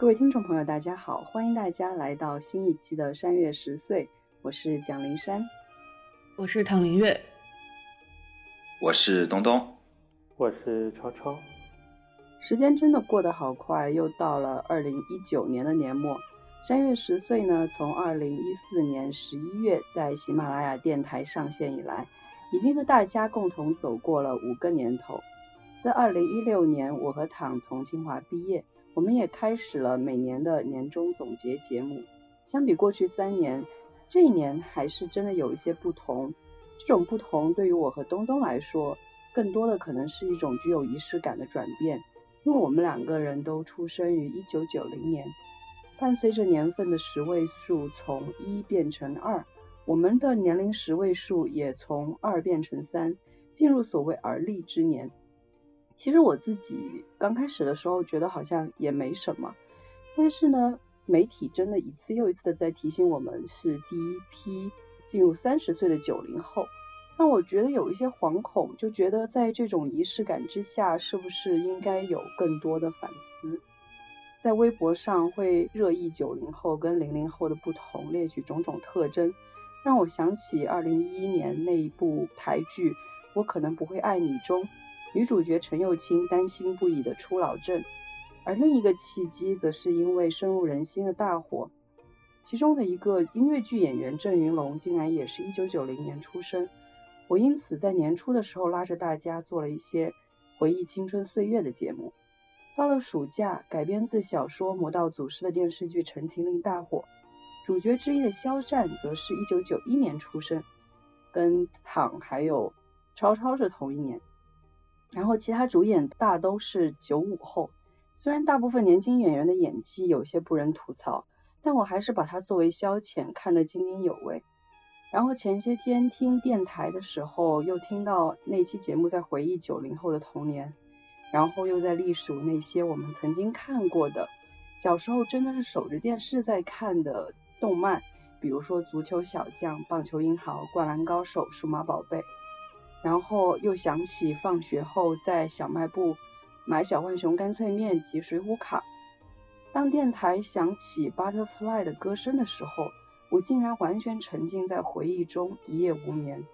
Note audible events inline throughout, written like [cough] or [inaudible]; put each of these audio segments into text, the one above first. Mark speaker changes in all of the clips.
Speaker 1: 各位听众朋友，大家好，欢迎大家来到新一期的山月十岁，我是蒋灵山，
Speaker 2: 我是唐林月，
Speaker 3: 我是东东，
Speaker 4: 我是超超。
Speaker 1: 时间真的过得好快，又到了二零一九年的年末。山月十岁呢，从二零一四年十一月在喜马拉雅电台上线以来，已经和大家共同走过了五个年头。在二零一六年，我和唐从清华毕业。我们也开始了每年的年终总结节目。相比过去三年，这一年还是真的有一些不同。这种不同对于我和东东来说，更多的可能是一种具有仪式感的转变，因为我们两个人都出生于一九九零年。伴随着年份的十位数从一变成二，我们的年龄十位数也从二变成三，进入所谓而立之年。其实我自己刚开始的时候觉得好像也没什么，但是呢，媒体真的一次又一次的在提醒我们是第一批进入三十岁的九零后，让我觉得有一些惶恐，就觉得在这种仪式感之下，是不是应该有更多的反思？在微博上会热议九零后跟零零后的不同，列举种种特征，让我想起二零一一年那一部台剧《我可能不会爱你》中。女主角陈幼卿担心不已的初老症，而另一个契机则是因为深入人心的大火，其中的一个音乐剧演员郑云龙竟然也是一九九零年出生。我因此在年初的时候拉着大家做了一些回忆青春岁月的节目。到了暑假，改编自小说《魔道祖师》的电视剧《陈情令》大火，主角之一的肖战则是一九九一年出生，跟躺还有超超是同一年。然后其他主演大都是九五后，虽然大部分年轻演员的演技有些不忍吐槽，但我还是把它作为消遣看得津津有味。然后前些天听电台的时候，又听到那期节目在回忆九零后的童年，然后又在隶属那些我们曾经看过的，小时候真的是守着电视在看的动漫，比如说足球小将、棒球英豪、灌篮高手、数码宝贝。然后又想起放学后在小卖部买小浣熊干脆面及水浒卡。当电台响起 Butterfly 的歌声的时候，我竟然完全沉浸在回忆中，一夜无眠。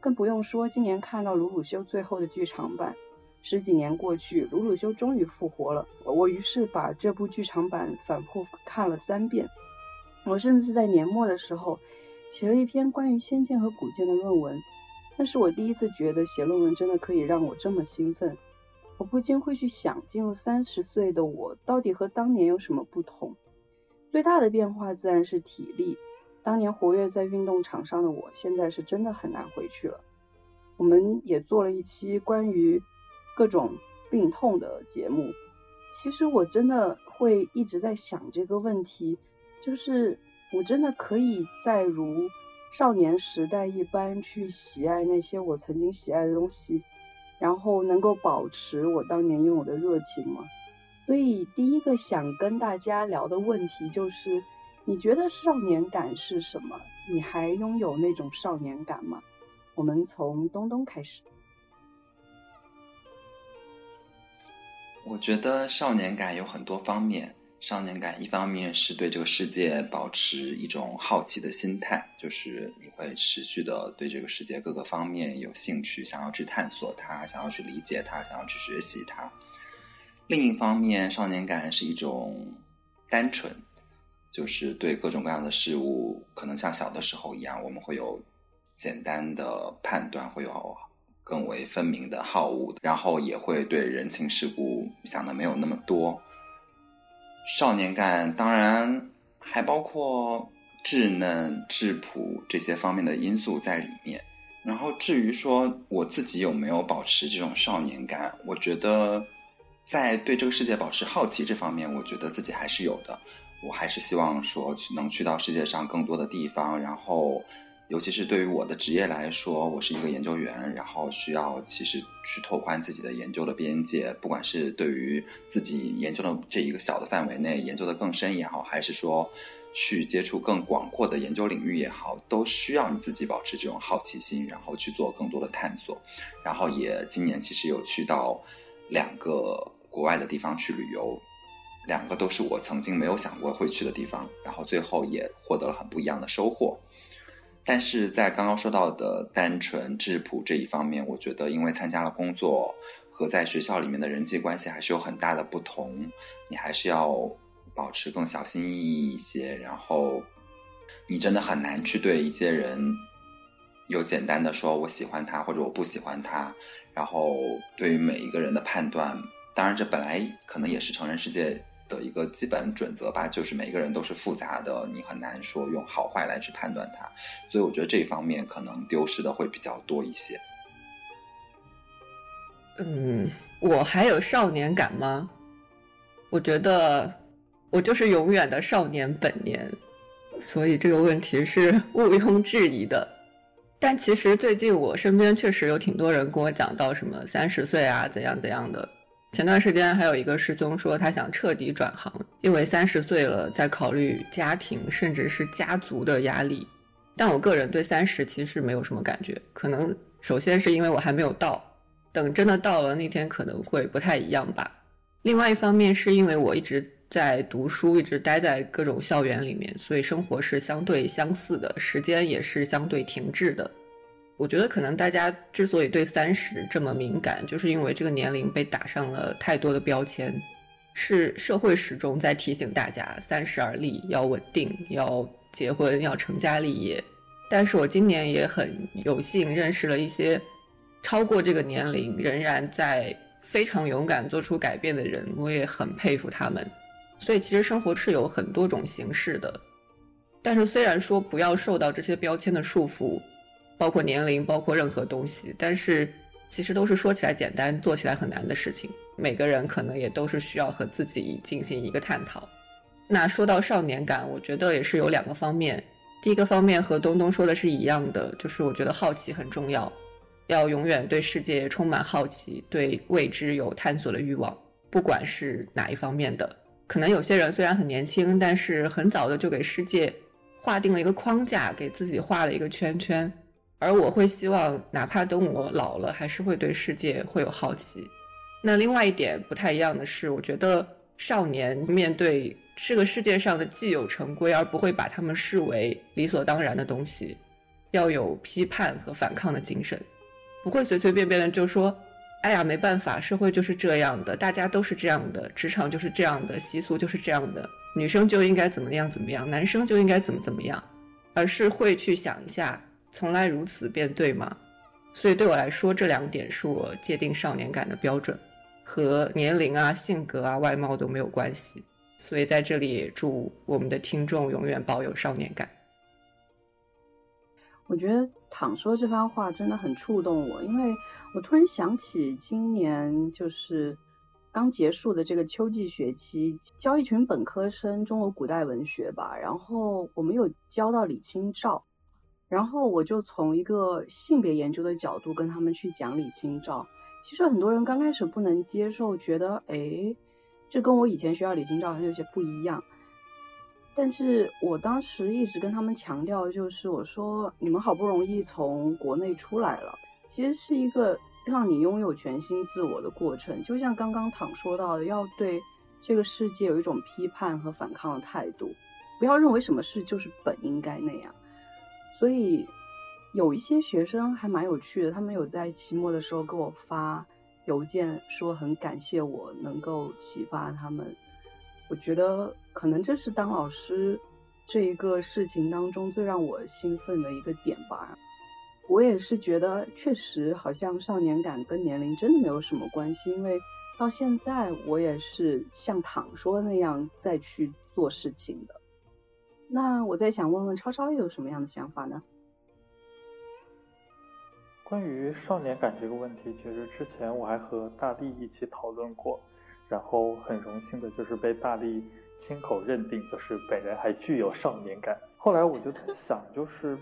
Speaker 1: 更不用说今年看到鲁鲁修最后的剧场版，十几年过去，鲁鲁修终于复活了。我于是把这部剧场版反复看了三遍。我甚至在年末的时候写了一篇关于仙剑和古剑的论文。那是我第一次觉得写论文真的可以让我这么兴奋，我不禁会去想，进入三十岁的我到底和当年有什么不同？最大的变化自然是体力，当年活跃在运动场上的我，现在是真的很难回去了。我们也做了一期关于各种病痛的节目，其实我真的会一直在想这个问题，就是我真的可以再如。少年时代一般去喜爱那些我曾经喜爱的东西，然后能够保持我当年拥有的热情吗？所以第一个想跟大家聊的问题就是，你觉得少年感是什么？你还拥有那种少年感吗？我们从东东开始。
Speaker 3: 我觉得少年感有很多方面。少年感，一方面是对这个世界保持一种好奇的心态，就是你会持续的对这个世界各个方面有兴趣，想要去探索它，想要去理解它，想要去学习它。另一方面，少年感是一种单纯，就是对各种各样的事物，可能像小的时候一样，我们会有简单的判断，会有更为分明的好恶，然后也会对人情世故想的没有那么多。少年感当然还包括稚嫩、质朴这些方面的因素在里面。然后至于说我自己有没有保持这种少年感，我觉得在对这个世界保持好奇这方面，我觉得自己还是有的。我还是希望说去能去到世界上更多的地方，然后。尤其是对于我的职业来说，我是一个研究员，然后需要其实去拓宽自己的研究的边界，不管是对于自己研究的这一个小的范围内研究的更深也好，还是说去接触更广阔的研究领域也好，都需要你自己保持这种好奇心，然后去做更多的探索。然后也今年其实有去到两个国外的地方去旅游，两个都是我曾经没有想过会去的地方，然后最后也获得了很不一样的收获。但是在刚刚说到的单纯质朴这一方面，我觉得因为参加了工作和在学校里面的人际关系还是有很大的不同，你还是要保持更小心翼翼一些，然后你真的很难去对一些人有简单的说我喜欢他或者我不喜欢他，然后对于每一个人的判断，当然这本来可能也是成人世界。的一个基本准则吧，就是每个人都是复杂的，你很难说用好坏来去判断它，所以我觉得这一方面可能丢失的会比较多一些。
Speaker 2: 嗯，我还有少年感吗？我觉得我就是永远的少年本年，所以这个问题是毋庸置疑的。但其实最近我身边确实有挺多人跟我讲到什么三十岁啊怎样怎样的。前段时间还有一个师兄说他想彻底转行，因为三十岁了，在考虑家庭甚至是家族的压力。但我个人对三十其实没有什么感觉，可能首先是因为我还没有到，等真的到了那天可能会不太一样吧。另外一方面是因为我一直在读书，一直待在各种校园里面，所以生活是相对相似的，时间也是相对停滞的。我觉得可能大家之所以对三十这么敏感，就是因为这个年龄被打上了太多的标签，是社会始终在提醒大家三十而立，要稳定，要结婚，要成家立业。但是我今年也很有幸认识了一些超过这个年龄仍然在非常勇敢做出改变的人，我也很佩服他们。所以其实生活是有很多种形式的，但是虽然说不要受到这些标签的束缚。包括年龄，包括任何东西，但是其实都是说起来简单，做起来很难的事情。每个人可能也都是需要和自己进行一个探讨。那说到少年感，我觉得也是有两个方面。第一个方面和东东说的是一样的，就是我觉得好奇很重要，要永远对世界充满好奇，对未知有探索的欲望，不管是哪一方面的。可能有些人虽然很年轻，但是很早的就给世界划定了一个框架，给自己画了一个圈圈。而我会希望，哪怕等我老了，还是会对世界会有好奇。那另外一点不太一样的是，我觉得少年面对这个世界上的既有成规，而不会把他们视为理所当然的东西，要有批判和反抗的精神，不会随随便便的就说：“哎呀，没办法，社会就是这样的，大家都是这样的，职场就是这样的，习俗就是这样的，女生就应该怎么样怎么样，男生就应该怎么怎么样。”而是会去想一下。从来如此便对吗？所以对我来说，这两点是我界定少年感的标准，和年龄啊、性格啊、外貌都没有关系。所以在这里也祝我们的听众永远保有少年感。
Speaker 1: 我觉得躺说这番话真的很触动我，因为我突然想起今年就是刚结束的这个秋季学期，教一群本科生中国古代文学吧，然后我们有教到李清照。然后我就从一个性别研究的角度跟他们去讲李清照。其实很多人刚开始不能接受，觉得哎，这跟我以前学校李清照还有些不一样。但是我当时一直跟他们强调，就是我说你们好不容易从国内出来了，其实是一个让你拥有全新自我的过程。就像刚刚躺说到的，要对这个世界有一种批判和反抗的态度，不要认为什么事就是本应该那样。所以有一些学生还蛮有趣的，他们有在期末的时候给我发邮件，说很感谢我能够启发他们。我觉得可能这是当老师这一个事情当中最让我兴奋的一个点吧。我也是觉得，确实好像少年感跟年龄真的没有什么关系，因为到现在我也是像躺说那样再去做事情的。那我再想问问超超有什么样的想法呢？
Speaker 4: 关于少年感这个问题，其实之前我还和大力一起讨论过，然后很荣幸的就是被大力亲口认定，就是本人还具有少年感。后来我就在想，就是。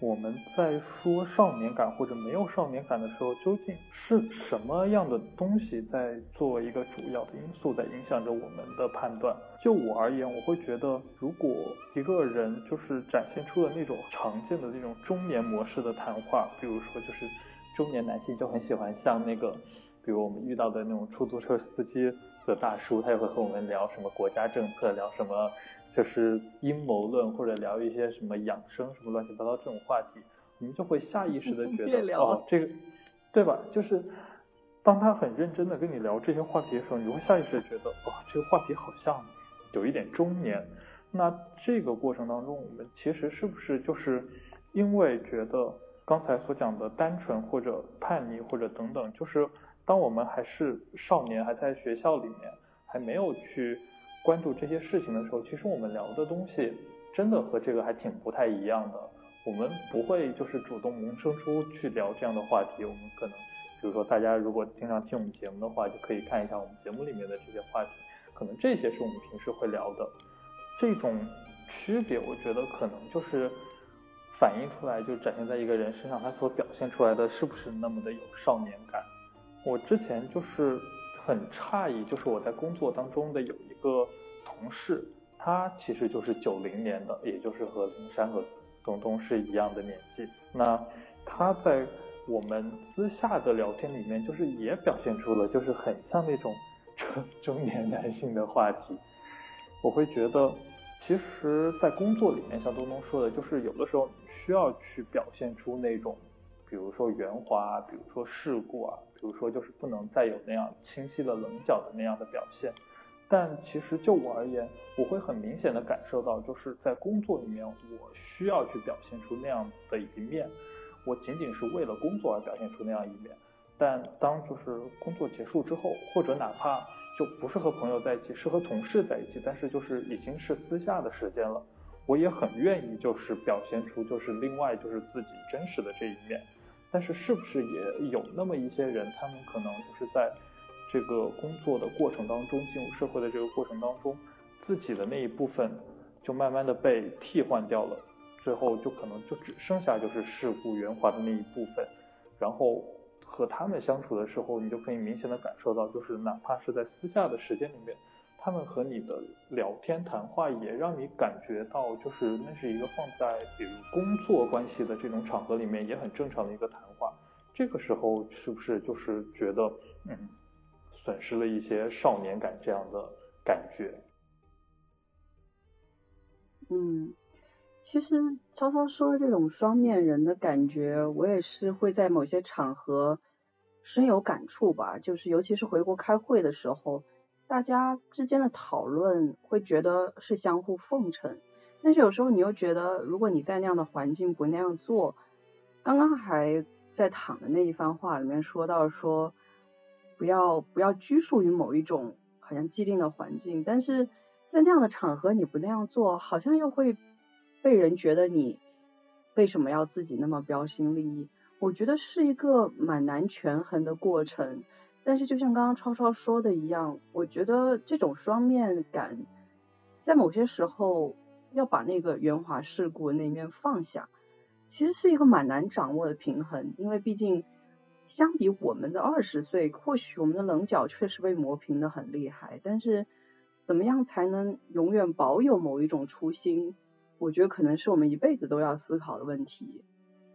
Speaker 4: 我们在说少年感或者没有少年感的时候，究竟是什么样的东西在作为一个主要的因素在影响着我们的判断？就我而言，我会觉得，如果一个人就是展现出了那种常见的那种中年模式的谈话，比如说就是中年男性就很喜欢像那个，比如我们遇到的那种出租车司机的大叔，他也会和我们聊什么国家政策，聊什么就是阴谋论，或者聊一些什么养生什么乱七八糟这种话题，我们就会下意识的觉得 [laughs] 哦，这个对吧？就是当他很认真的跟你聊这些话题的时候，你会下意识的觉得哇，这个话题好像有一点中年。那这个过程当中，我们其实是不是就是因为觉得刚才所讲的单纯或者叛逆或者等等，就是当我们还是少年，还在学校里面，还没有去关注这些事情的时候，其实我们聊的东西真的和这个还挺不太一样的。我们不会就是主动萌生出去聊这样的话题，我们可能比如说大家如果经常听我们节目的话，就可以看一下我们节目里面的这些话题，可能这些是我们平时会聊的。这种区别，我觉得可能就是反映出来，就展现在一个人身上，他所表现出来的是不是那么的有少年感。我之前就是很诧异，就是我在工作当中的有一个同事，他其实就是九零年的，也就是和林珊和东东是一样的年纪。那他在我们私下的聊天里面，就是也表现出了，就是很像那种中中年男性的话题。我会觉得。其实，在工作里面，像东东说的，就是有的时候你需要去表现出那种，比如说圆滑，比如说世故啊，比如说就是不能再有那样清晰的棱角的那样的表现。但其实就我而言，我会很明显的感受到，就是在工作里面，我需要去表现出那样的一面，我仅仅是为了工作而表现出那样一面。但当就是工作结束之后，或者哪怕。就不是和朋友在一起，是和同事在一起，但是就是已经是私下的时间了。我也很愿意就是表现出就是另外就是自己真实的这一面，但是是不是也有那么一些人，他们可能就是在这个工作的过程当中，进入社会的这个过程当中，自己的那一部分就慢慢的被替换掉了，最后就可能就只剩下就是世故圆滑的那一部分，然后。和他们相处的时候，你就可以明显的感受到，就是哪怕是在私下的时间里面，他们和你的聊天谈话也让你感觉到，就是那是一个放在比如工作关系的这种场合里面也很正常的一个谈话。这个时候是不是就是觉得，嗯，损失了一些少年感这样的感觉？
Speaker 1: 嗯。其实超超说这种双面人的感觉，我也是会在某些场合深有感触吧。就是尤其是回国开会的时候，大家之间的讨论会觉得是相互奉承，但是有时候你又觉得，如果你在那样的环境不那样做，刚刚还在躺的那一番话里面说到说，不要不要拘束于某一种好像既定的环境，但是在那样的场合你不那样做，好像又会。被人觉得你为什么要自己那么标新立异？我觉得是一个蛮难权衡的过程。但是就像刚刚超超说的一样，我觉得这种双面感，在某些时候要把那个圆滑世故那面放下，其实是一个蛮难掌握的平衡。因为毕竟相比我们的二十岁，或许我们的棱角确实被磨平的很厉害。但是怎么样才能永远保有某一种初心？我觉得可能是我们一辈子都要思考的问题。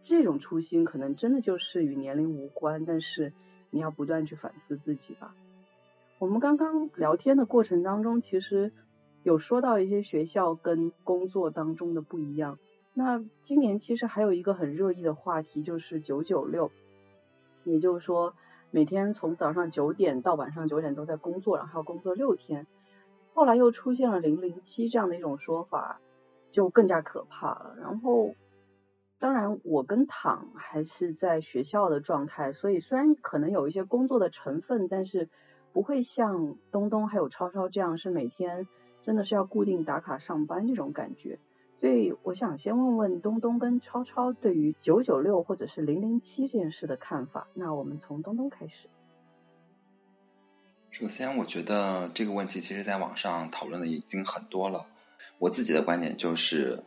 Speaker 1: 这种初心可能真的就是与年龄无关，但是你要不断去反思自己吧。我们刚刚聊天的过程当中，其实有说到一些学校跟工作当中的不一样。那今年其实还有一个很热议的话题就是九九六，也就是说每天从早上九点到晚上九点都在工作，然后工作六天。后来又出现了零零七这样的一种说法。就更加可怕了。然后，当然我跟躺还是在学校的状态，所以虽然可能有一些工作的成分，但是不会像东东还有超超这样是每天真的是要固定打卡上班这种感觉。所以我想先问问东东跟超超对于九九六或者是零零七这件事的看法。那我们从东东开始。
Speaker 3: 首先，我觉得这个问题其实在网上讨论的已经很多了。我自己的观点就是，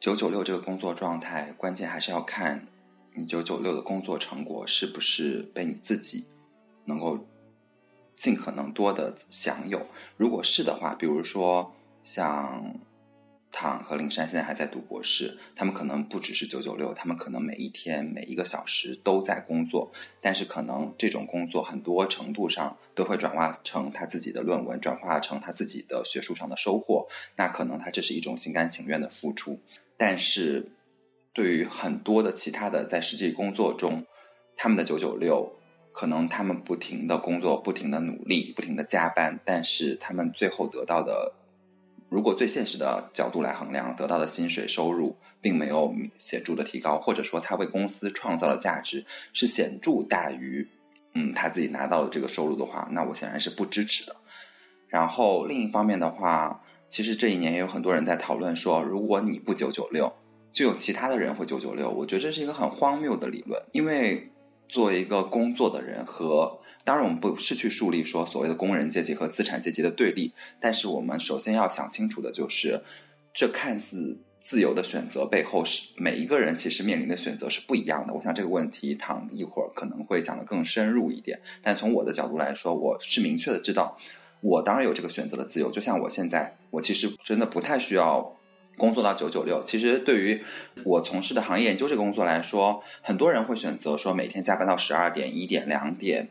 Speaker 3: 九九六这个工作状态，关键还是要看你九九六的工作成果是不是被你自己能够尽可能多的享有。如果是的话，比如说像唐和林山现在还在读博士，他们可能不只是九九六，他们可能每一天每一个小时都在工作，但是可能这种工作很多程度上都会转化成他自己的论文，转化成他自己的学术上的收获。那可能他这是一种心甘情愿的付出，但是对于很多的其他的在实际工作中，他们的九九六，可能他们不停的工作，不停的努力，不停的加班，但是他们最后得到的。如果最现实的角度来衡量，得到的薪水收入并没有显著的提高，或者说他为公司创造的价值是显著大于，嗯，他自己拿到的这个收入的话，那我显然是不支持的。然后另一方面的话，其实这一年也有很多人在讨论说，如果你不九九六，就有其他的人会九九六。我觉得这是一个很荒谬的理论，因为作为一个工作的人和当然，我们不是去树立说所谓的工人阶级和资产阶级的对立，但是我们首先要想清楚的就是，这看似自由的选择背后是每一个人其实面临的选择是不一样的。我想这个问题，唐一会儿可能会讲的更深入一点。但从我的角度来说，我是明确的知道，我当然有这个选择的自由。就像我现在，我其实真的不太需要工作到九九六。其实对于我从事的行业研究这个工作来说，很多人会选择说每天加班到十二点、一点、两点。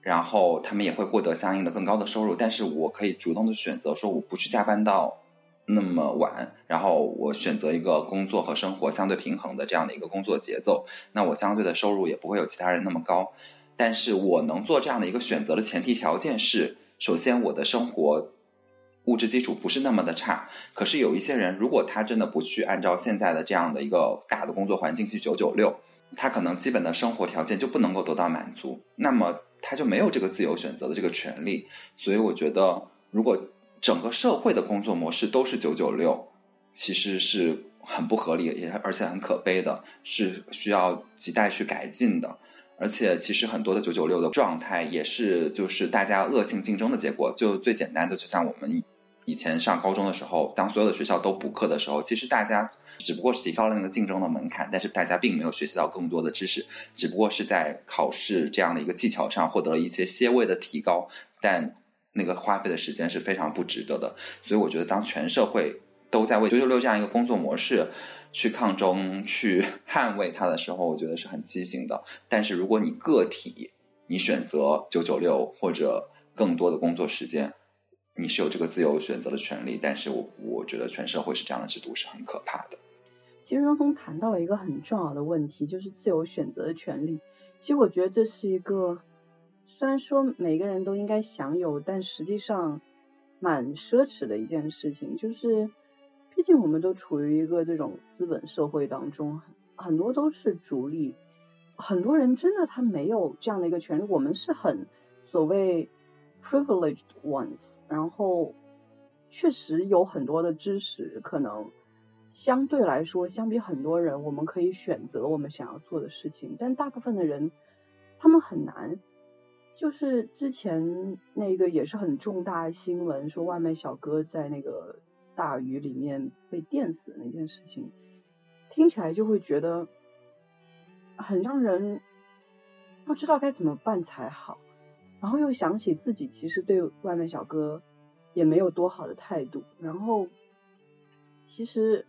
Speaker 3: 然后他们也会获得相应的更高的收入，但是我可以主动的选择说我不去加班到那么晚，然后我选择一个工作和生活相对平衡的这样的一个工作节奏，那我相对的收入也不会有其他人那么高。但是我能做这样的一个选择的前提条件是，首先我的生活物质基础不是那么的差。可是有一些人，如果他真的不去按照现在的这样的一个大的工作环境去九九六，他可能基本的生活条件就不能够得到满足，那么。他就没有这个自由选择的这个权利，所以我觉得，如果整个社会的工作模式都是九九六，其实是很不合理，也而且很可悲的，是需要亟待去改进的。而且，其实很多的九九六的状态也是就是大家恶性竞争的结果。就最简单的，就像我们。以前上高中的时候，当所有的学校都补课的时候，其实大家只不过是提高了那个竞争的门槛，但是大家并没有学习到更多的知识，只不过是在考试这样的一个技巧上获得了一些些微的提高，但那个花费的时间是非常不值得的。所以我觉得，当全社会都在为九九六这样一个工作模式去抗争、去捍卫它的时候，我觉得是很畸形的。但是如果你个体你选择九九六或者更多的工作时间，你是有这个自由选择的权利，但是我我觉得全社会是这样的制度是很可怕的。
Speaker 1: 其实东东谈到了一个很重要的问题，就是自由选择的权利。其实我觉得这是一个虽然说每个人都应该享有，但实际上蛮奢侈的一件事情。就是毕竟我们都处于一个这种资本社会当中，很多都是逐利，很多人真的他没有这样的一个权利。我们是很所谓。Privileged ones，然后确实有很多的知识，可能相对来说，相比很多人，我们可以选择我们想要做的事情，但大部分的人，他们很难。就是之前那个也是很重大新闻，说外卖小哥在那个大雨里面被电死那件事情，听起来就会觉得很让人不知道该怎么办才好。然后又想起自己其实对外卖小哥也没有多好的态度，然后其实，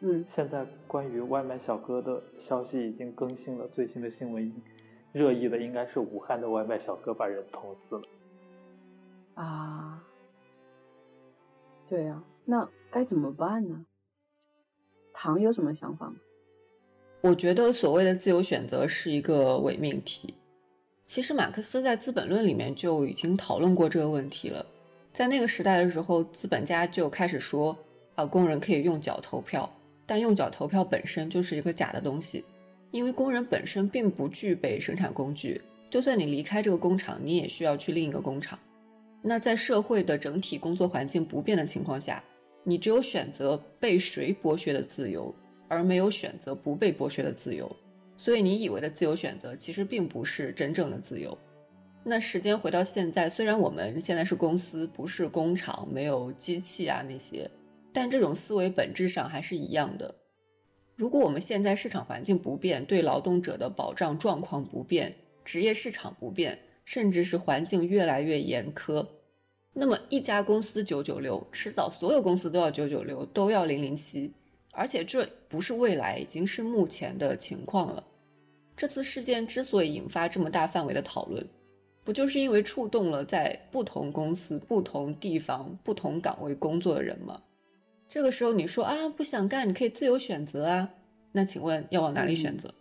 Speaker 1: 嗯，
Speaker 4: 现在关于外卖小哥的消息已经更新了，最新的新闻热议的应该是武汉的外卖小哥把人捅死了。
Speaker 1: 啊，对呀，那该怎么办呢？唐有什么想法吗？
Speaker 2: 我觉得所谓的自由选择是一个伪命题。其实马克思在《资本论》里面就已经讨论过这个问题了。在那个时代的时候，资本家就开始说，啊，工人可以用脚投票，但用脚投票本身就是一个假的东西，因为工人本身并不具备生产工具，就算你离开这个工厂，你也需要去另一个工厂。那在社会的整体工作环境不变的情况下，你只有选择被谁剥削的自由，而没有选择不被剥削的自由。所以你以为的自由选择，其实并不是真正的自由。那时间回到现在，虽然我们现在是公司，不是工厂，没有机器啊那些，但这种思维本质上还是一样的。如果我们现在市场环境不变，对劳动者的保障状况不变，职业市场不变，甚至是环境越来越严苛，那么一家公司九九六，迟早所有公司都要九九六，都要零零七，而且这不是未来，已经是目前的情况了。这次事件之所以引发这么大范围的讨论，不就是因为触动了在不同公司、不同地方、不同岗位工作的人吗？这个时候你说啊，不想干，你可以自由选择啊。那请问要往哪里选择？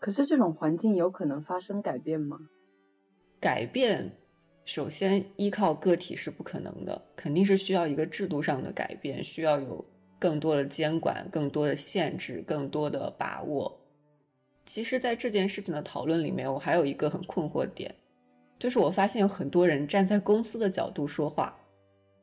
Speaker 1: 可是这种环境有可能发生改变吗？
Speaker 2: 改变。首先，依靠个体是不可能的，肯定是需要一个制度上的改变，需要有更多的监管、更多的限制、更多的把握。其实，在这件事情的讨论里面，我还有一个很困惑点，就是我发现有很多人站在公司的角度说话，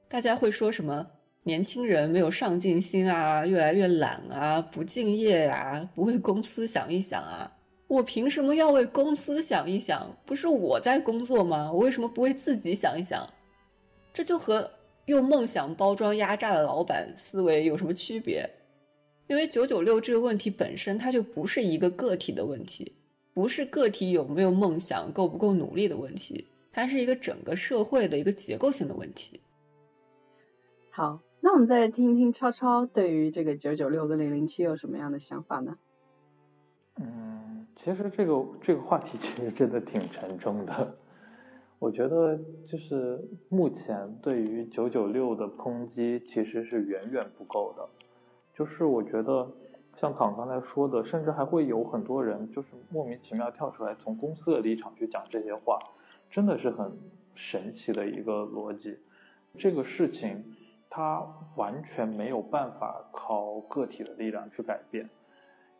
Speaker 2: 大家会说什么年轻人没有上进心啊，越来越懒啊，不敬业呀，不为公司想一想啊。我凭什么要为公司想一想？不是我在工作吗？我为什么不为自己想一想？这就和用梦想包装压榨的老板思维有什么区别？因为九九六这个问题本身，它就不是一个个体的问题，不是个体有没有梦想、够不够努力的问题，它是一个整个社会的一个结构性的问题。
Speaker 1: 好，那我们再来听一听超超对于这个九九六跟零零七有什么样的想法呢？
Speaker 4: 嗯。其实这个这个话题其实真的挺沉重的，我觉得就是目前对于九九六的抨击其实是远远不够的，就是我觉得像躺刚才说的，甚至还会有很多人就是莫名其妙跳出来从公司的立场去讲这些话，真的是很神奇的一个逻辑。这个事情它完全没有办法靠个体的力量去改变。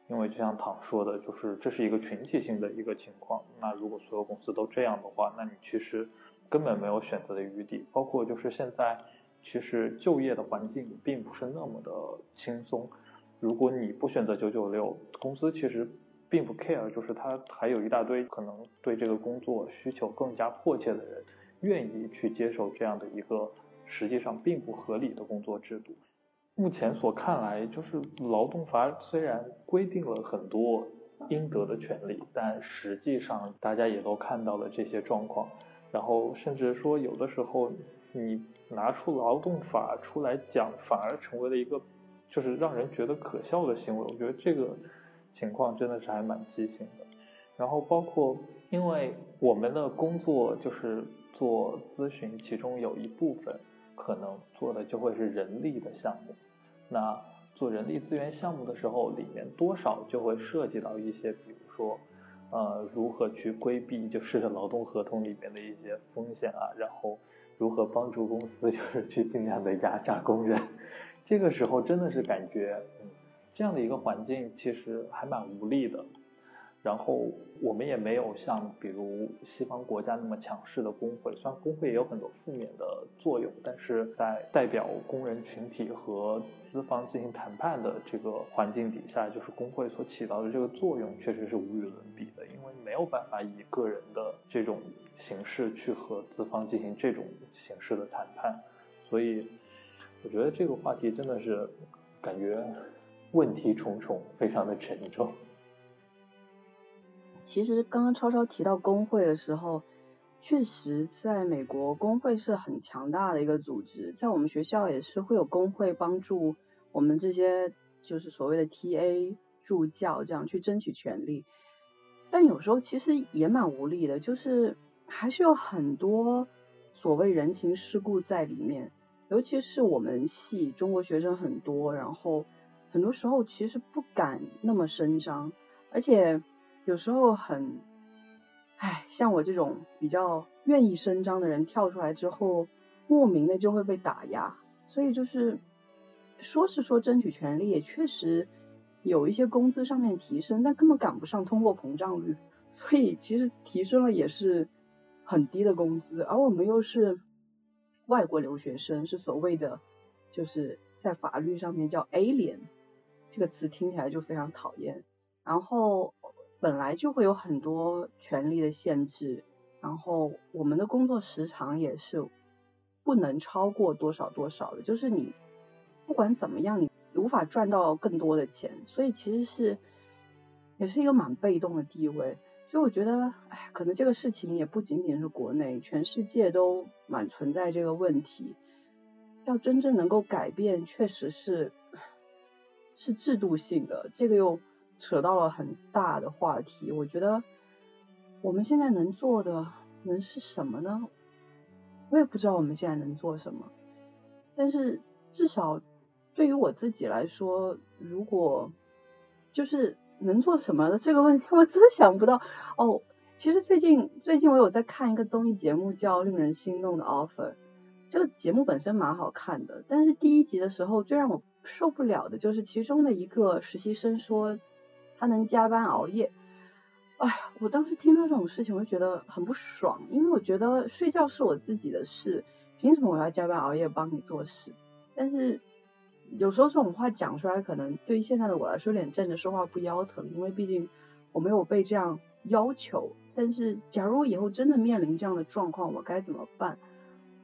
Speaker 4: 因为就像唐说的，就是这是一个群体性的一个情况。那如果所有公司都这样的话，那你其实根本没有选择的余地。包括就是现在，其实就业的环境并不是那么的轻松。如果你不选择九九六，公司其实并不 care，就是他还有一大堆可能对这个工作需求更加迫切的人，愿意去接受这样的一个实际上并不合理的工作制度。目前所看来，就是劳动法虽然规定了很多应得的权利，但实际上大家也都看到了这些状况。然后甚至说，有的时候你拿出劳动法出来讲，反而成为了一个就是让人觉得可笑的行为。我觉得这个情况真的是还蛮畸形的。然后包括因为我们的工作就是做咨询，其中有一部分可能做的就会是人力的项目。那做人力资源项目的时候，里面多少就会涉及到一些，比如说，呃，如何去规避就是劳动合同里面的一些风险啊，然后如何帮助公司就是去尽量的压榨工人，这个时候真的是感觉，嗯，这样的一个环境其实还蛮无力的。然后我们也没有像比如西方国家那么强势的工会，虽然工会也有很多负面的作用，但是在代表工人群体和资方进行谈判的这个环境底下，就是工会所起到的这个作用确实是无与伦比的，因为没有办法以个人的这种形式去和资方进行这种形式的谈判，所以我觉得这个话题真的是感觉问题重重，非常的沉重。
Speaker 1: 其实刚刚超超提到工会的时候，确实在美国工会是很强大的一个组织，在我们学校也是会有工会帮助我们这些就是所谓的 TA 助教这样去争取权利，但有时候其实也蛮无力的，就是还是有很多所谓人情世故在里面，尤其是我们系中国学生很多，然后很多时候其实不敢那么声张，而且。有时候很，唉，像我这种比较愿意声张的人跳出来之后，莫名的就会被打压。所以就是说是说争取权利，也确实有一些工资上面提升，但根本赶不上通货膨胀率。所以其实提升了也是很低的工资，而我们又是外国留学生，是所谓的就是在法律上面叫 alien，这个词听起来就非常讨厌。然后。本来就会有很多权利的限制，然后我们的工作时长也是不能超过多少多少的，就是你不管怎么样，你无法赚到更多的钱，所以其实是也是一个蛮被动的地位。所以我觉得，哎，可能这个事情也不仅仅是国内，全世界都蛮存在这个问题。要真正能够改变，确实是是制度性的。这个又扯到了很大的话题。我觉得我们现在能做的能是什么呢？我也不知道我们现在能做什么。但是至少对于我自己来说，如果就是能做什么的这个问题，[laughs] 我真想不到。哦，其实最近最近我有在看一个综艺节目，叫《令人心动的 offer》。这个节目本身蛮好看的，但是第一集的时候最让我受不了的就是其中的一个实习生说他能加班熬夜，哎，我当时听到这种事情我就觉得很不爽，因为我觉得睡觉是我自己的事，凭什么我要加班熬夜帮你做事？但是有时候这种话讲出来，可能对于现在的我来说有点站着说话不腰疼，因为毕竟我没有被这样要求。但是假如我以后真的面临这样的状况，我该怎么办？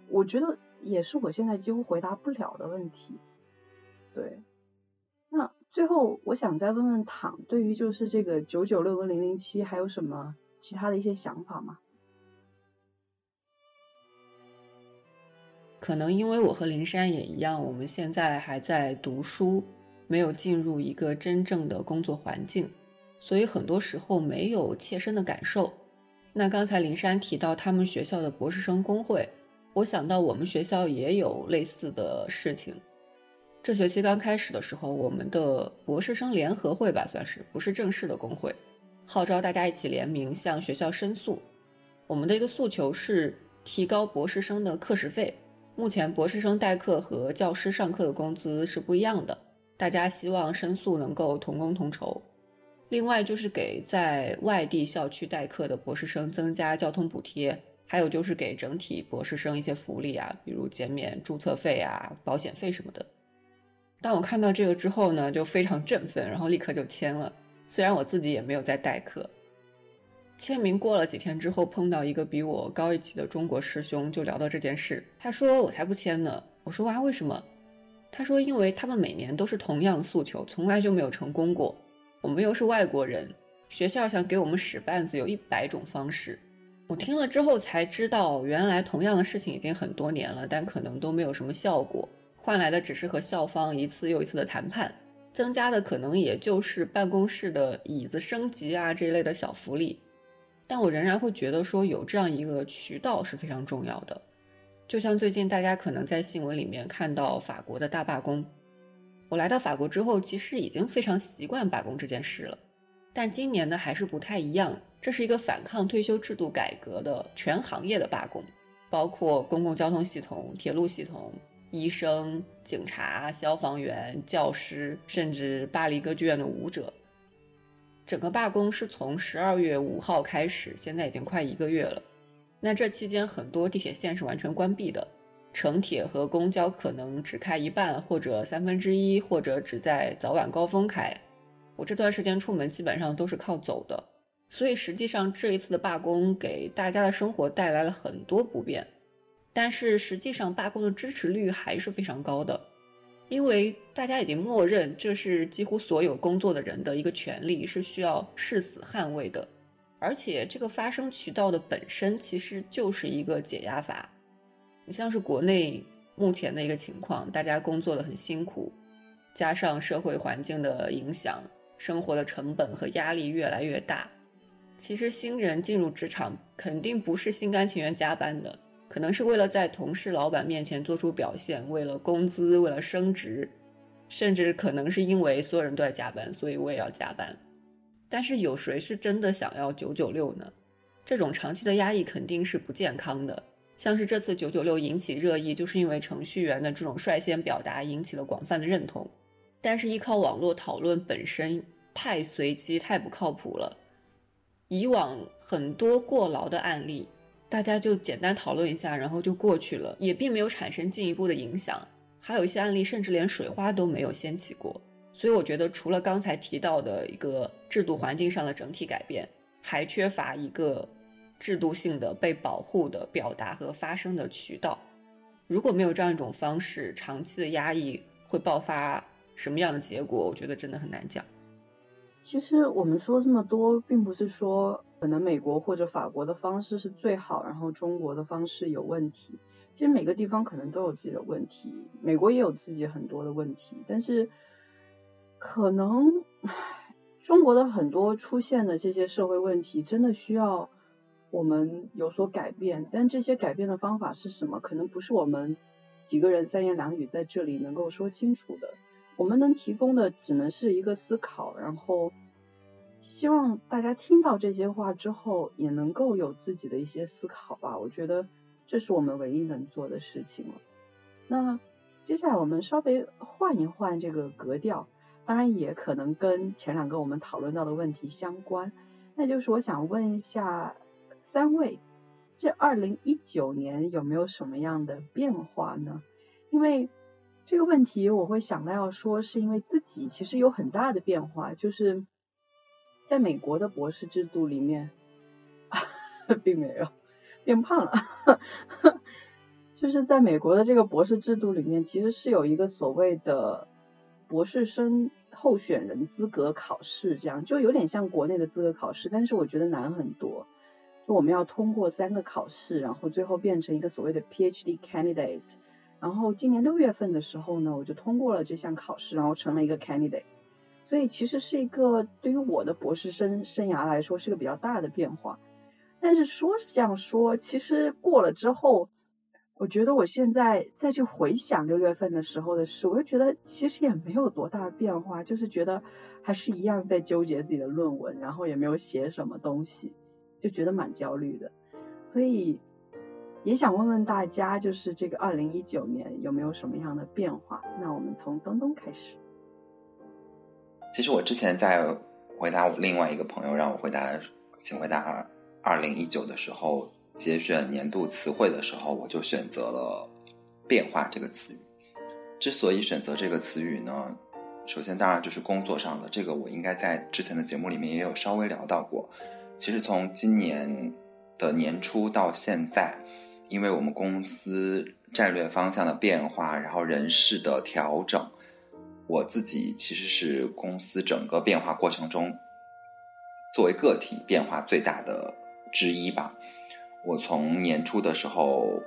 Speaker 1: 我觉得也是我现在几乎回答不了的问题。对，那最后我想再问问躺，对于就是这个九九六跟零零七还有什么其他的一些想法吗？
Speaker 2: 可能因为我和灵山也一样，我们现在还在读书，没有进入一个真正的工作环境，所以很多时候没有切身的感受。那刚才灵山提到他们学校的博士生工会。我想到我们学校也有类似的事情。这学期刚开始的时候，我们的博士生联合会吧，算是不是正式的工会，号召大家一起联名向学校申诉。我们的一个诉求是提高博士生的课时费。目前博士生代课和教师上课的工资是不一样的，大家希望申诉能够同工同酬。另外就是给在外地校区代课的博士生增加交通补贴。还有就是给整体博士生一些福利啊，比如减免注册费啊、保险费什么的。当我看到这个之后呢，就非常振奋，然后立刻就签了。虽然我自己也没有在代课，签名过了几天之后，碰到一个比我高一级的中国师兄，就聊到这件事。他说：“我才不签呢。”我说：“啊，为什么？”他说：“因为他们每年都是同样的诉求，从来就没有成功过。我们又是外国人，学校想给我们使绊子，有一百种方式。”我听了之后才知道，原来同样的事情已经很多年了，但可能都没有什么效果，换来的只是和校方一次又一次的谈判，增加的可能也就是办公室的椅子升级啊这一类的小福利。但我仍然会觉得说有这样一个渠道是非常重要的。就像最近大家可能在新闻里面看到法国的大罢工，我来到法国之后，其实已经非常习惯罢工这件事了，但今年呢还是不太一样。这是一个反抗退休制度改革的全行业的罢工，包括公共交通系统、铁路系统、医生、警察、消防员、教师，甚至巴黎歌剧院的舞者。整个罢工是从十二月五号开始，现在已经快一个月了。那这期间，很多地铁线是完全关闭的，城铁和公交可能只开一半或者三分之一，或者只在早晚高峰开。我这段时间出门基本上都是靠走的。所以实际上这一次的罢工给大家的生活带来了很多不便，但是实际上罢工的支持率还是非常高的，因为大家已经默认这是几乎所有工作的人的一个权利，是需要誓死捍卫的，而且这个发声渠道的本身其实就是一个解压法。你像是国内目前的一个情况，大家工作的很辛苦，加上社会环境的影响，生活的成本和压力越来越大。其实新人进入职场肯定不是心甘情愿加班的，可能是为了在同事、老板面前做出表现，为了工资，为了升职，甚至可能是因为所有人都在加班，所以我也要加班。但是有谁是真的想要九九六呢？这种长期的压抑肯定是不健康的。像是这次九九六引起热议，就是因为程序员的这种率先表达引起了广泛的认同。但是依靠网络讨论本身太随机、太不靠谱了。以往很多过劳的案例，大家就简单讨论一下，然后就过去了，也并没有产生进一步的影响。还有一些案例，甚至连水花都没有掀起过。所以我觉得，除了刚才提到的一个制度环境上的整体改变，还缺乏一个制度性的被保护的表达和发声的渠道。如果没有这样一种方式，长期的压抑会爆发什么样的结果？我觉得真的很难讲。
Speaker 1: 其实我们说这么多，并不是说可能美国或者法国的方式是最好，然后中国的方式有问题。其实每个地方可能都有自己的问题，美国也有自己很多的问题，但是可能中国的很多出现的这些社会问题，真的需要我们有所改变。但这些改变的方法是什么？可能不是我们几个人三言两语在这里能够说清楚的。我们能提供的只能是一个思考，然后希望大家听到这些话之后，也能够有自己的一些思考吧。我觉得这是我们唯一能做的事情了。那接下来我们稍微换一换这个格调，当然也可能跟前两个我们讨论到的问题相关。那就是我想问一下三位，这二零一九年有没有什么样的变化呢？因为这个问题我会想到要说，是因为自己其实有很大的变化，就是在美国的博士制度里面，[laughs] 并没有变胖了，[laughs] 就是在美国的这个博士制度里面，其实是有一个所谓的博士生候选人资格考试，这样就有点像国内的资格考试，但是我觉得难很多，就我们要通过三个考试，然后最后变成一个所谓的 PhD candidate。然后今年六月份的时候呢，我就通过了这项考试，然后成了一个 candidate。所以其实是一个对于我的博士生生涯来说是个比较大的变化。但是说是这样说，其实过了之后，我觉得我现在再去回想六月份的时候的事，我就觉得其实也没有多大的变化，就是觉得还是一样在纠结自己的论文，然后也没有写什么东西，就觉得蛮焦虑的。所以。也想问问大家，就是这个二零一九年有没有什么样的变化？那我们从东东开始。
Speaker 3: 其实我之前在回答我另外一个朋友让我回答，请回答二二零一九的时候，节选年度词汇的时候，我就选择了“变化”这个词语。之所以选择这个词语呢，首先当然就是工作上的，这个我应该在之前的节目里面也有稍微聊到过。其实从今年的年初到现在。因为我们公司战略方向的变化，然后人事的调整，我自己其实是公司整个变化过程中作为个体变化最大的之一吧。我从年初的时候，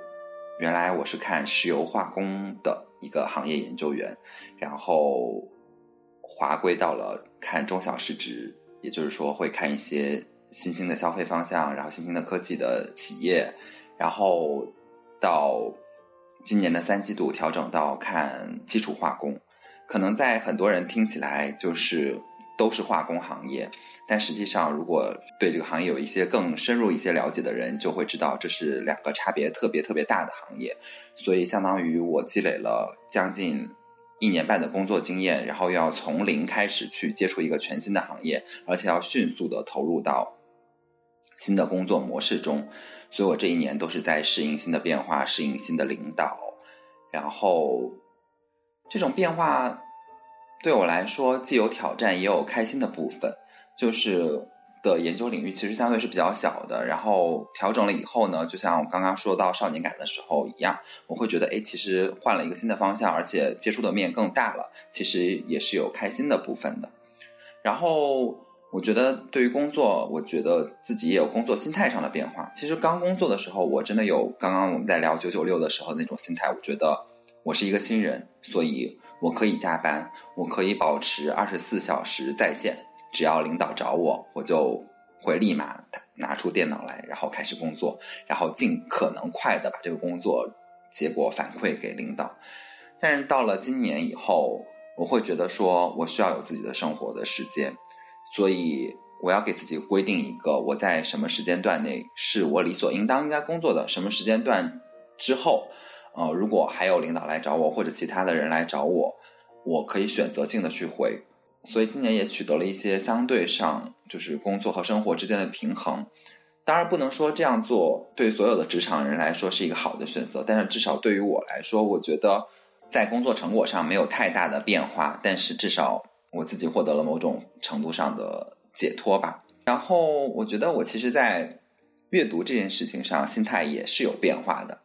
Speaker 3: 原来我是看石油化工的一个行业研究员，然后划归到了看中小市值，也就是说会看一些新兴的消费方向，然后新兴的科技的企业。然后到今年的三季度调整到看基础化工，可能在很多人听起来就是都是化工行业，但实际上如果对这个行业有一些更深入一些了解的人，就会知道这是两个差别特别特别大的行业。所以相当于我积累了将近一年半的工作经验，然后要从零开始去接触一个全新的行业，而且要迅速的投入到新的工作模式中。所以我这一年都是在适应新的变化，适应新的领导，然后这种变化对我来说既有挑战也有开心的部分。就是的研究领域其实相对是比较小的，然后调整了以后呢，就像我刚刚说到少年感的时候一样，我会觉得哎，其实换了一个新的方向，而且接触的面更大了，其实也是有开心的部分的。然后。我觉得对于工作，我觉得自己也有工作心态上的变化。其实刚工作的时候，我真的有刚刚我们在聊九九六的时候那种心态。我觉得我是一个新人，所以我可以加班，我可以保持二十四小时在线。只要领导找我，我就会立马拿出电脑来，然后开始工作，然后尽可能快的把这个工作结果反馈给领导。但是到了今年以后，我会觉得说我需要有自己的生活的时间。所以我要给自己规定一个，我在什么时间段内是我理所应当应该工作的，什么时间段之后，呃，如果还有领导来找我或者其他的人来找我，我可以选择性的去回。所以今年也取得了一些相对上就是工作和生活之间的平衡。当然不能说这样做对所有的职场人来说是一个好的选择，但是至少对于我来说，我觉得在工作成果上没有太大的变化，但是至少。我自己获得了某种程度上的解脱吧。然后我觉得我其实，在阅读这件事情上，心态也是有变化的。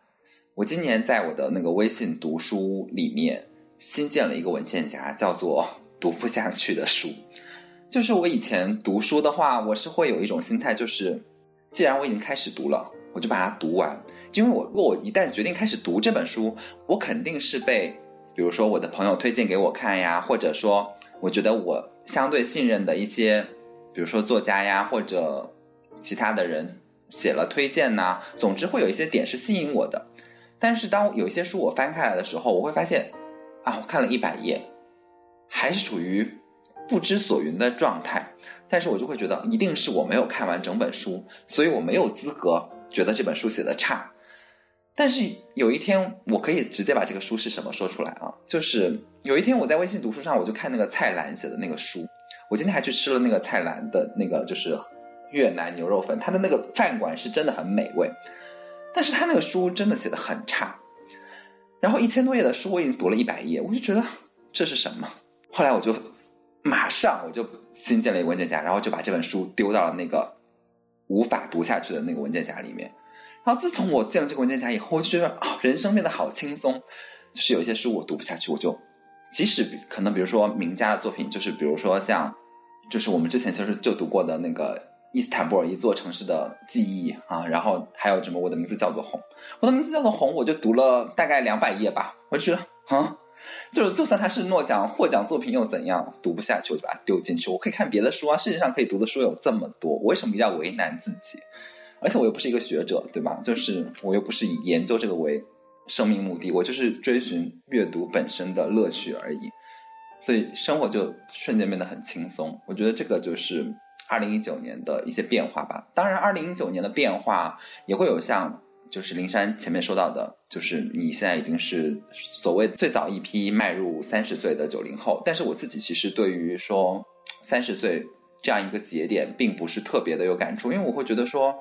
Speaker 3: 我今年在我的那个微信读书里面新建了一个文件夹，叫做“读不下去的书”。就是我以前读书的话，我是会有一种心态，就是既然我已经开始读了，我就把它读完。因为我如果我一旦决定开始读这本书，我肯定是被，比如说我的朋友推荐给我看呀，或者说我觉得我相对信任的一些，比如说作家呀，或者其他的人写了推荐呐，总之会有一些点是吸引我的。但是当有一些书我翻开来的时候，我会发现，啊，我看了一百页，还是处于。不知所云的状态，但是我就会觉得一定是我没有看完整本书，所以我没有资格觉得这本书写的差。但是有一天，我可以直接把这个书是什么说出来啊，就是有一天我在微信读书上，我就看那个蔡澜写的那个书，我今天还去吃了那个蔡澜的那个就是越南牛肉粉，他的那个饭馆是真的很美味，但是他那个书真的写的很差。然后一千多页的书我已经读了一百页，我就觉得这是什么？后来我就。马上我就新建了一个文件夹，然后就把这本书丢到了那个无法读下去的那个文件夹里面。然后自从我建了这个文件夹以后，我就觉得啊，人生变得好轻松。就是有一些书我读不下去，我就即使可能比如说名家的作品，就是比如说像就是我们之前其实就读过的那个伊斯坦布尔一座城市的记忆啊，然后还有什么我的名字叫做红，我的名字叫做红，我就读了大概两百页吧，我就觉得啊。就，就算它是诺奖获奖作品又怎样？读不下去我就把它丢进去。我可以看别的书啊，世界上可以读的书有这么多，我为什么要为难自己？而且我又不是一个学者，对吧？就是我又不是以研究这个为生命目的，我就是追寻阅读本身的乐趣而已。所以生活就瞬间变得很轻松。我觉得这个就是二零一九年的一些变化吧。当然，二零一九年的变化也会有像。就是灵山前面说到的，就是你现在已经是所谓最早一批迈入三十岁的九零后，但是我自己其实对于说三十岁这样一个节点，并不是特别的有感触，因为我会觉得说，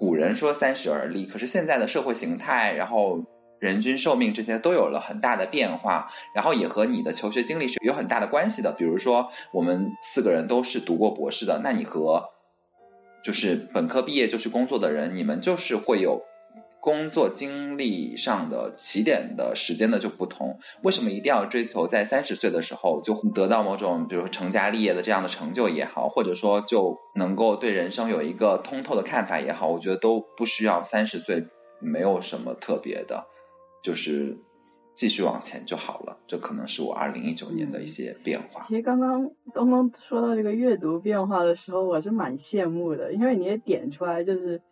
Speaker 3: 古人说三十而立，可是现在的社会形态，然后人均寿命这些都有了很大的变化，然后也和你的求学经历是有很大的关系的。比如说，我们四个人都是读过博士的，那你和就是本科毕业就去工作的人，你们就是会有。工作经历上的起点的时间呢就不同，为什么一定要追求在三十岁的时候就得到某种，比如成家立业的这样的成就也好，或者说就能够对人生有一个通透的看法也好，我觉得都不需要三十岁，没有什么特别的，就是继续往前就好了。这可能是我二零一九年的一些变化。
Speaker 1: 其实刚刚东东说到这个阅读变化的时候，我是蛮羡慕的，因为你也点出来就是。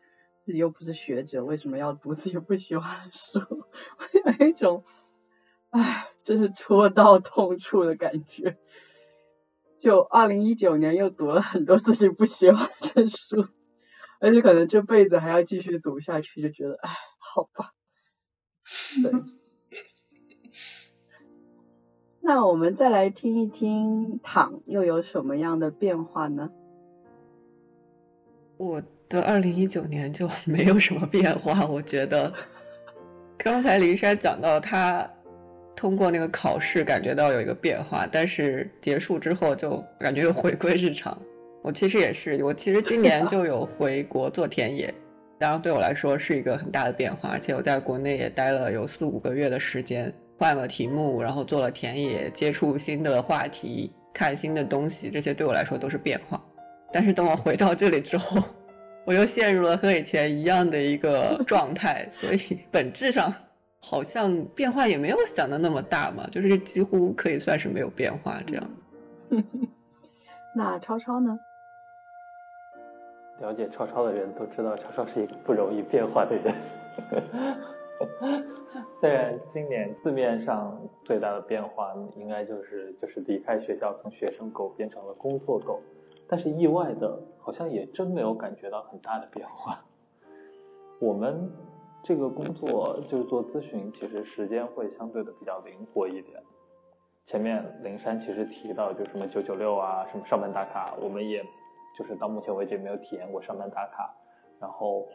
Speaker 1: 自己又不是学者，为什么要读自己不喜欢的书？[laughs] 我有一种，唉，真是戳到痛处的感觉。就二零一九年又读了很多自己不喜欢的书，而且可能这辈子还要继续读下去，就觉得唉，好吧。对。[laughs] 那我们再来听一听，躺又有什么样的变化呢？
Speaker 2: 我。的二零一九年就 [laughs] 没有什么变化，[laughs] 我觉得。刚才林珊讲到他通过那个考试感觉到有一个变化，但是结束之后就感觉又回归日常。[laughs] 我其实也是，我其实今年就有回国做田野，当然对我来说是一个很大的变化，而且我在国内也待了有四五个月的时间，换了题目，然后做了田野，接触新的话题，看新的东西，这些对我来说都是变化。但是等我回到这里之后。我又陷入了和以前一样的一个状态，所以 [laughs] 本质上好像变化也没有想的那么大嘛，就是几乎可以算是没有变化这样。[laughs]
Speaker 1: 那超超呢？
Speaker 4: 了解超超的人都知道，超超是一个不容易变化的人。[laughs] 虽然今年字面上最大的变化应该就是就是离开学校，从学生狗变成了工作狗。但是意外的，好像也真没有感觉到很大的变化。[laughs] 我们这个工作就是做咨询，其实时间会相对的比较灵活一点。前面灵山其实提到，就什么九九六啊，什么上班打卡，我们也就是到目前为止没有体验过上班打卡。然后，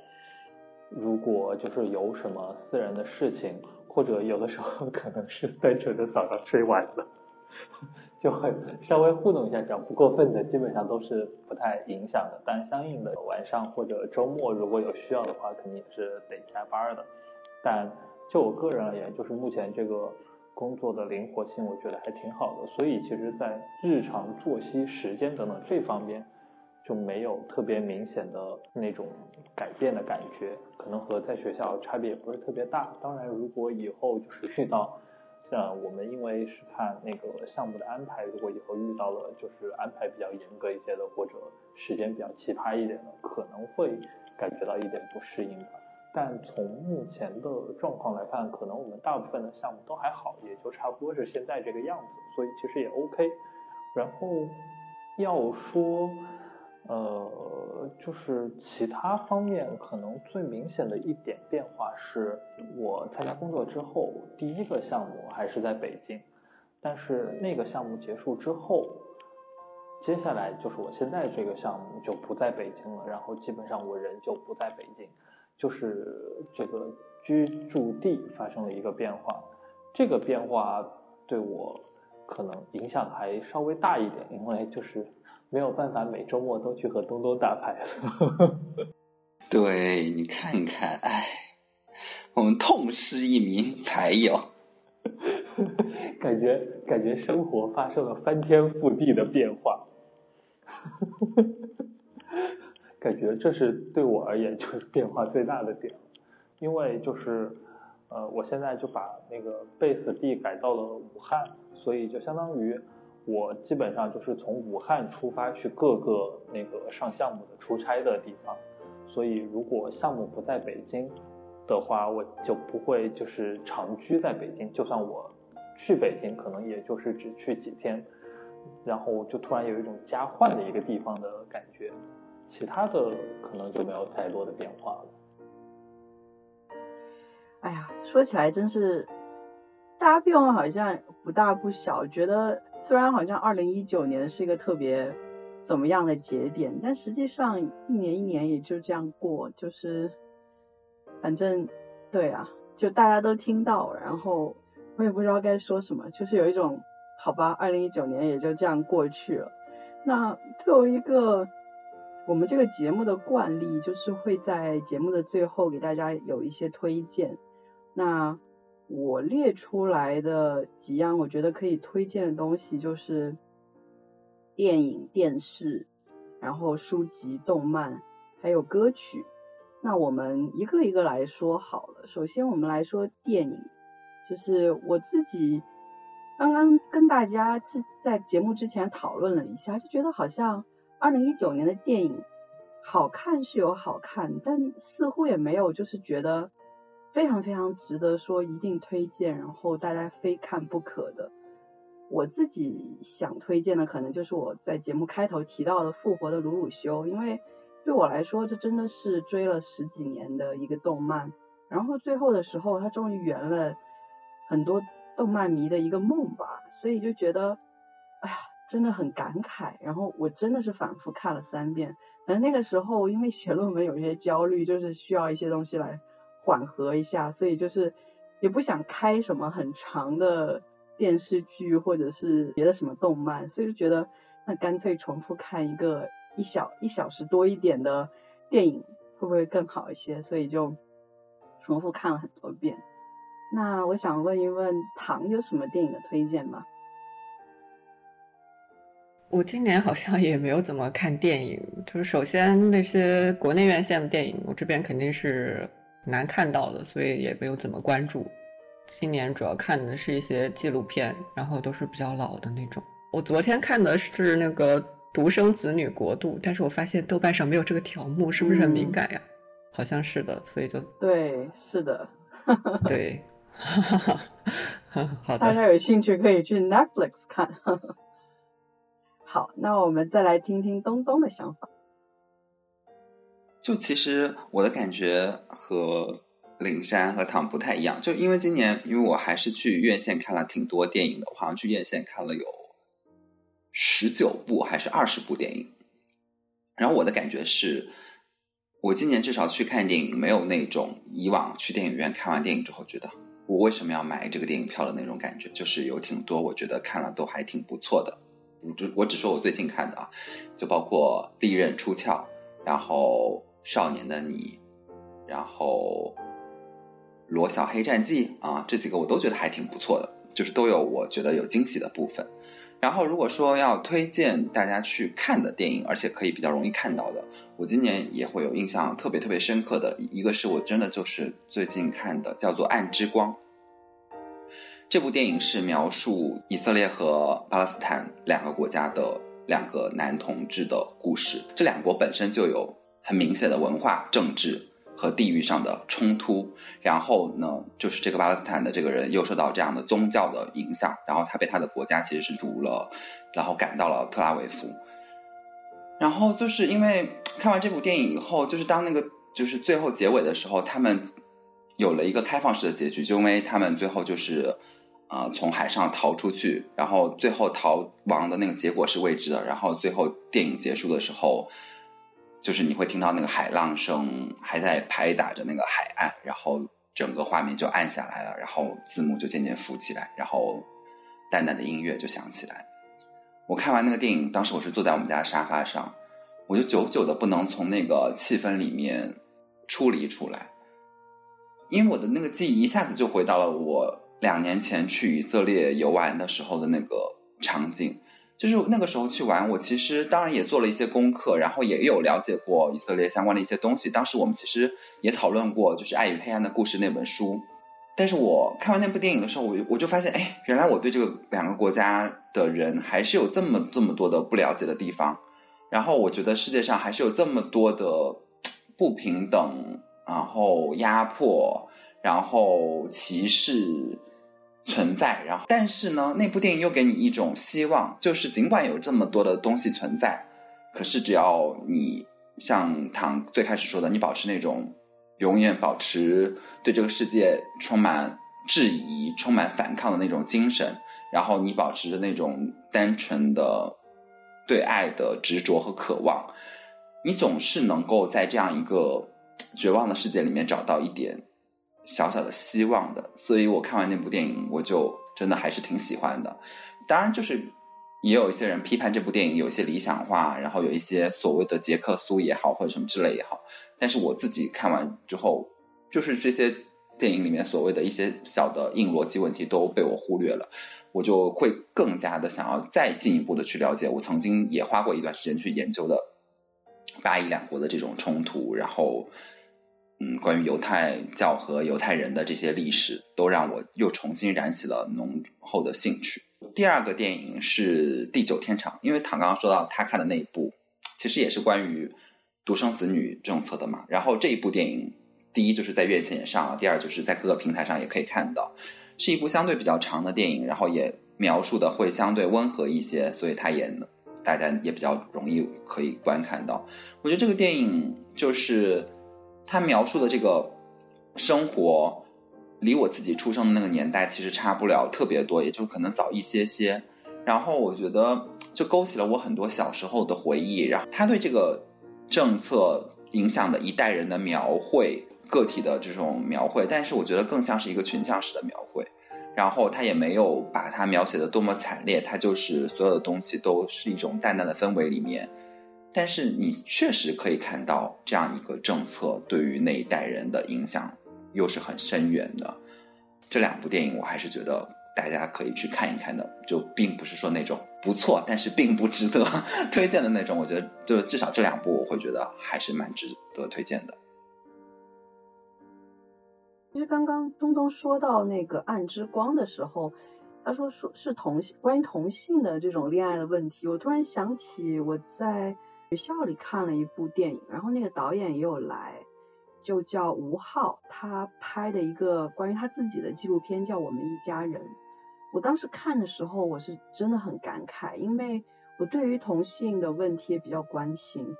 Speaker 4: 如果就是有什么私人的事情，或者有的时候 [laughs] 可能是单纯的早上睡晚了。就会稍微互动一下，只要不过分的，基本上都是不太影响的。但相应的晚上或者周末如果有需要的话，肯定也是得加班的。但就我个人而言，就是目前这个工作的灵活性，我觉得还挺好的。所以其实，在日常作息时间等等这方面，就没有特别明显的那种改变的感觉，可能和在学校差别也不是特别大。当然，如果以后就是遇到。像我们因为是看那个项目的安排，如果以后遇到了就是安排比较严格一些的，或者时间比较奇葩一点的，可能会感觉到一点不适应吧。但从目前的状况来看，可能我们大部分的项目都还好，也就差不多是现在这个样子，所以其实也 OK。然后要说。呃，就是其他方面可能最明显的一点变化是，我参加工作之后，第一个项目还是在北京，但是那个项目结束之后，接下来就是我现在这个项目就不在北京了，然后基本上我人就不在北京，就是这个居住地发生了一个变化，这个变化对我可能影响还稍微大一点，因为就是。没有办法每周末都去和东东打牌了。[laughs]
Speaker 3: 对你看看，哎，我们痛失一名牌友，[laughs]
Speaker 4: 感觉感觉生活发生了翻天覆地的变化，[laughs] 感觉这是对我而言就是变化最大的点，因为就是呃，我现在就把那个贝斯地改到了武汉，所以就相当于。我基本上就是从武汉出发去各个那个上项目的出差的地方，所以如果项目不在北京的话，我就不会就是长居在北京。就算我去北京，可能也就是只去几天，然后就突然有一种家换的一个地方的感觉。其他的可能就没有太多的变化了。
Speaker 1: 哎呀，说起来真是。大家变化好像不大不小，觉得虽然好像二零一九年是一个特别怎么样的节点，但实际上一年一年也就这样过，就是反正对啊，就大家都听到，然后我也不知道该说什么，就是有一种好吧，二零一九年也就这样过去了。那作为一个我们这个节目的惯例，就是会在节目的最后给大家有一些推荐，那。我列出来的几样我觉得可以推荐的东西就是电影、电视，然后书籍、动漫，还有歌曲。那我们一个一个来说好了。首先我们来说电影，就是我自己刚刚跟大家是在节目之前讨论了一下，就觉得好像二零一九年的电影好看是有好看，但似乎也没有就是觉得。非常非常值得说一定推荐，然后大家非看不可的。我自己想推荐的可能就是我在节目开头提到的《复活的鲁鲁修》，因为对我来说这真的是追了十几年的一个动漫，然后最后的时候它终于圆了很多动漫迷的一个梦吧，所以就觉得哎呀真的很感慨。然后我真的是反复看了三遍，可能那个时候因为写论文有一些焦虑，就是需要一些东西来。缓和一下，所以就是也不想开什么很长的电视剧或者是别的什么动漫，所以就觉得那干脆重复看一个一小一小时多一点的电影会不会更好一些？所以就重复看了很多遍。那我想问一问唐有什么电影的推荐吗？
Speaker 2: 我今年好像也没有怎么看电影，就是首先那些国内院线的电影，我这边肯定是。难看到的，所以也没有怎么关注。今年主要看的是一些纪录片，然后都是比较老的那种。我昨天看的是那个《独生子女国度》，但是我发现豆瓣上没有这个条目，是不是很敏感呀？好像是的，所以就
Speaker 1: 对，是的，
Speaker 2: 对，[laughs] 好的。
Speaker 1: 大家有兴趣可以去 Netflix 看。[laughs] 好，那我们再来听听东东的想法。
Speaker 3: 就其实我的感觉和灵山和唐不太一样，就因为今年，因为我还是去院线看了挺多电影的，我好像去院线看了有十九部还是二十部电影。然后我的感觉是，我今年至少去看电影，没有那种以往去电影院看完电影之后觉得我为什么要买这个电影票的那种感觉，就是有挺多我觉得看了都还挺不错的。我只我只说我最近看的啊，就包括《利刃出鞘》，然后。少年的你，然后《罗小黑战记》啊，这几个我都觉得还挺不错的。就是都有我觉得有惊喜的部分。然后如果说要推荐大家去看的电影，而且可以比较容易看到的，我今年也会有印象特别特别深刻的一个是我真的就是最近看的，叫做《暗之光》。这部电影是描述以色列和巴勒斯坦两个国家的两个男同志的故事。这两国本身就有很明显的文化、政治和地域上的冲突。然后呢，就是这个巴勒斯坦的这个人又受到这样的宗教的影响，然后他被他的国家其实是逐了，然后赶到了特拉维夫。然后就是因为看完这部电影以后，就是当那个就是最后结尾的时候，他们有了一个开放式的结局，就因为他们最后就是。呃，从海上逃出去，然后最后逃亡的那个结果是未知的。然后最后电影结束的时候，就是你会听到那个海浪声还在拍打着那个海岸，然后整个画面就暗下来了，然后字幕就渐渐浮起来，然后淡淡的音乐就响起来。我看完那个电影，当时我是坐在我们家沙发上，我就久久的不能从那个气氛里面出离出来，因为我的那个记忆一下子就回到了我。两年前去以色列游玩的时候的那个场景，就是那个时候去玩，我其实当然也做了一些功课，然后也有了解过以色列相关的一些东西。当时我们其实也讨论过，就是《爱与黑暗的故事》那本书。但是我看完那部电影的时候，我我就发现，哎，原来我对这个两个国家的人还是有这么这么多的不了解的地方。然后我觉得世界上还是有这么多的不平等，然后压迫，然后歧视。存在，然后，但是呢，那部电影又给你一种希望，就是尽管有这么多的东西存在，可是只要你像唐最开始说的，你保持那种永远保持对这个世界充满质疑、充满反抗的那种精神，然后你保持着那种单纯的对爱的执着和渴望，你总是能够在这样一个绝望的世界里面找到一点。小小的希望的，所以我看完那部电影，我就真的还是挺喜欢的。当然，就是也有一些人批判这部电影有一些理想化，然后有一些所谓的杰克苏也好，或者什么之类也好。但是我自己看完之后，就是这些电影里面所谓的一些小的硬逻辑问题都被我忽略了，我就会更加的想要再进一步的去了解。我曾经也花过一段时间去研究的巴以两国的这种冲突，然后。嗯，关于犹太教和犹太人的这些历史，都让我又重新燃起了浓厚的兴趣。第二个电影是《地久天长》，因为唐刚刚说到他看的那一部，其实也是关于独生子女政策的嘛。然后这一部电影，第一就是在院线也上了，第二就是在各个平台上也可以看到，是一部相对比较长的电影，然后也描述的会相对温和一些，所以它也大家也比较容易可以观看到。我觉得这个电影就是。他描述的这个生活，离我自己出生的那个年代其实差不了特别多，也就可能早一些些。然后我觉得就勾起了我很多小时候的回忆。然后他对这个政策影响的一代人的描绘，个体的这种描绘，但是我觉得更像是一个群像式的描绘。然后他也没有把它描写的多么惨烈，他就是所有的东西都是一种淡淡的氛围里面。但是你确实可以看到这样一个政策对于那一代人的影响又是很深远的。这两部电影我还是觉得大家可以去看一看的，就并不是说那种不错，但是并不值得 [laughs] 推荐的那种。我觉得就至少这两部我会觉得还是蛮值得推荐的。
Speaker 1: 其实刚刚东东说到那个《暗之光》的时候，他说说是同性关于同性的这种恋爱的问题，我突然想起我在。学校里看了一部电影，然后那个导演也有来，就叫吴昊，他拍的一个关于他自己的纪录片叫《我们一家人》。我当时看的时候，我是真的很感慨，因为我对于同性的问题也比较关心。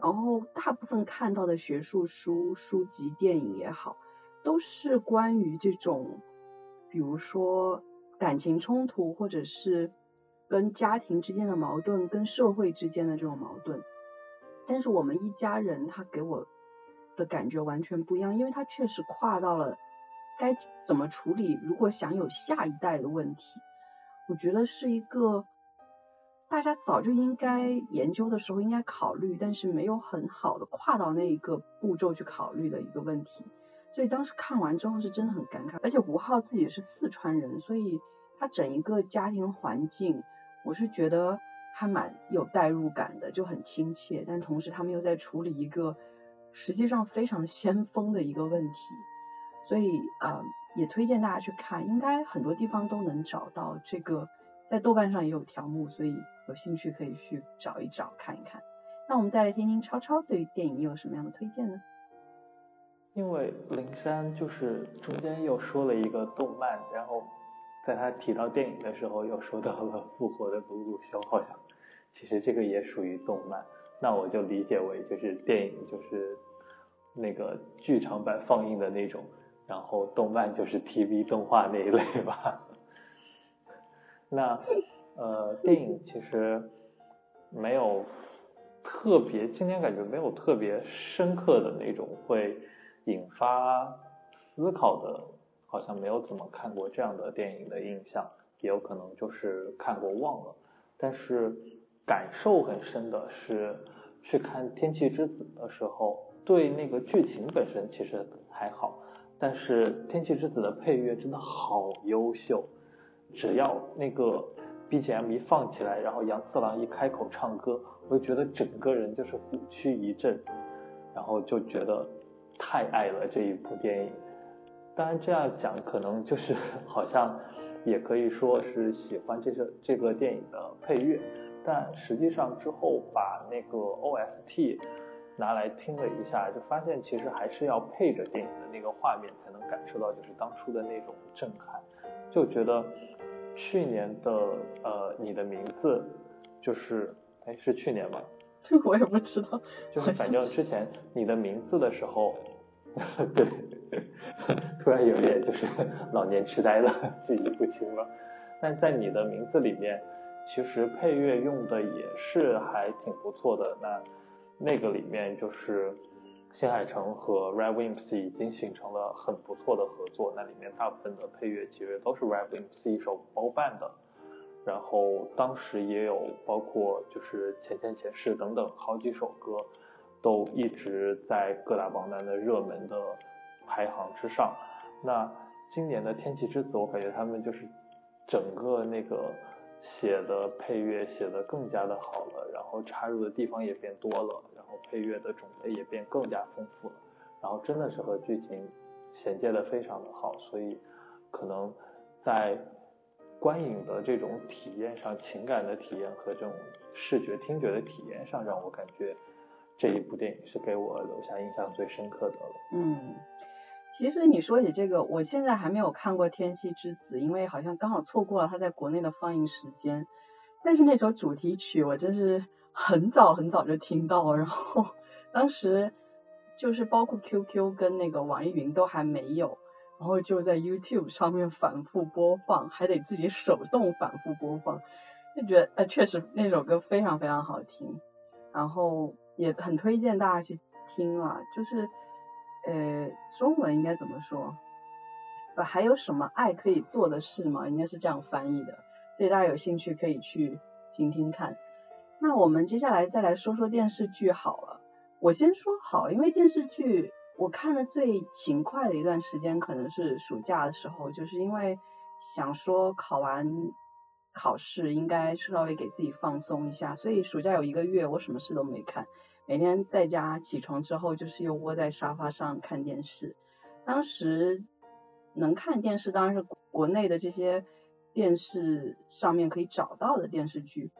Speaker 1: 然后大部分看到的学术书、书籍、电影也好，都是关于这种，比如说感情冲突，或者是跟家庭之间的矛盾、跟社会之间的这种矛盾。但是我们一家人，他给我的感觉完全不一样，因为他确实跨到了该怎么处理，如果想有下一代的问题，我觉得是一个大家早就应该研究的时候应该考虑，但是没有很好的跨到那一个步骤去考虑的一个问题。所以当时看完之后是真的很感慨，而且吴昊自己是四川人，所以他整一个家庭环境，我是觉得还蛮有代入感的，就很亲切。但同时他们又在处理一个实际上非常先锋的一个问题，所以呃也推荐大家去看，应该很多地方都能找到这个，在豆瓣上也有条目，所以有兴趣可以去找一找看一看。那我们再来听听超超对于电影有什么样的推荐呢？
Speaker 4: 因为灵山就是中间又说了一个动漫，然后在他提到电影的时候又说到了《复活的鲁鲁修》，好像其实这个也属于动漫，那我就理解为就是电影就是那个剧场版放映的那种，然后动漫就是 TV 动画那一类吧。[laughs] 那呃电影其实没有特别，今天感觉没有特别深刻的那种会。引发思考的，好像没有怎么看过这样的电影的印象，也有可能就是看过忘了。但是感受很深的是，去看《天气之子》的时候，对那个剧情本身其实还好，但是《天气之子》的配乐真的好优秀，只要那个 BGM 一放起来，然后杨次郎一开口唱歌，我就觉得整个人就是虎躯一震，然后就觉得。太爱了这一部电影，当然这样讲可能就是好像也可以说是喜欢这个这个电影的配乐，但实际上之后把那个 OST 拿来听了一下，就发现其实还是要配着电影的那个画面才能感受到就是当初的那种震撼，就觉得去年的呃你的名字就是哎是去年吗？
Speaker 1: 这我也不知道，
Speaker 4: 就是反正之前你的名字的时候，[laughs] 对，突然有点就是老年痴呆了，记忆不清了。但在你的名字里面，其实配乐用的也是还挺不错的。那那个里面就是新海诚和 Red Wimps 已经形成了很不错的合作，那里面大部分的配乐其实都是 Red Wimps 一手包办的。然后当时也有包括就是《前前前世》等等好几首歌，都一直在各大榜单的热门的排行之上。那今年的《天气之子》，我感觉他们就是整个那个写的配乐写的更加的好了，然后插入的地方也变多了，然后配乐的种类也变更加丰富了，然后真的是和剧情衔接的非常的好，所以可能在。观影的这种体验上，情感的体验和这种视觉、听觉的体验上，让我感觉这一部电影是给我留下印象最深刻的了。
Speaker 1: 嗯，其实你说起这个，我现在还没有看过《天气之子》，因为好像刚好错过了它在国内的放映时间。但是那首主题曲，我真是很早很早就听到，然后当时就是包括 QQ 跟那个网易云都还没有。然后就在 YouTube 上面反复播放，还得自己手动反复播放，就觉得呃确实那首歌非常非常好听，然后也很推荐大家去听啊。就是呃中文应该怎么说？呃还有什么爱可以做的事吗？应该是这样翻译的，所以大家有兴趣可以去听听看。那我们接下来再来说说电视剧好了，我先说好，因为电视剧。我看的最勤快的一段时间可能是暑假的时候，就是因为想说考完考试应该稍微给自己放松一下，所以暑假有一个月我什么事都没看，每天在家起床之后就是又窝在沙发上看电视。当时能看电视当然是国内的这些电视上面可以找到的电视剧，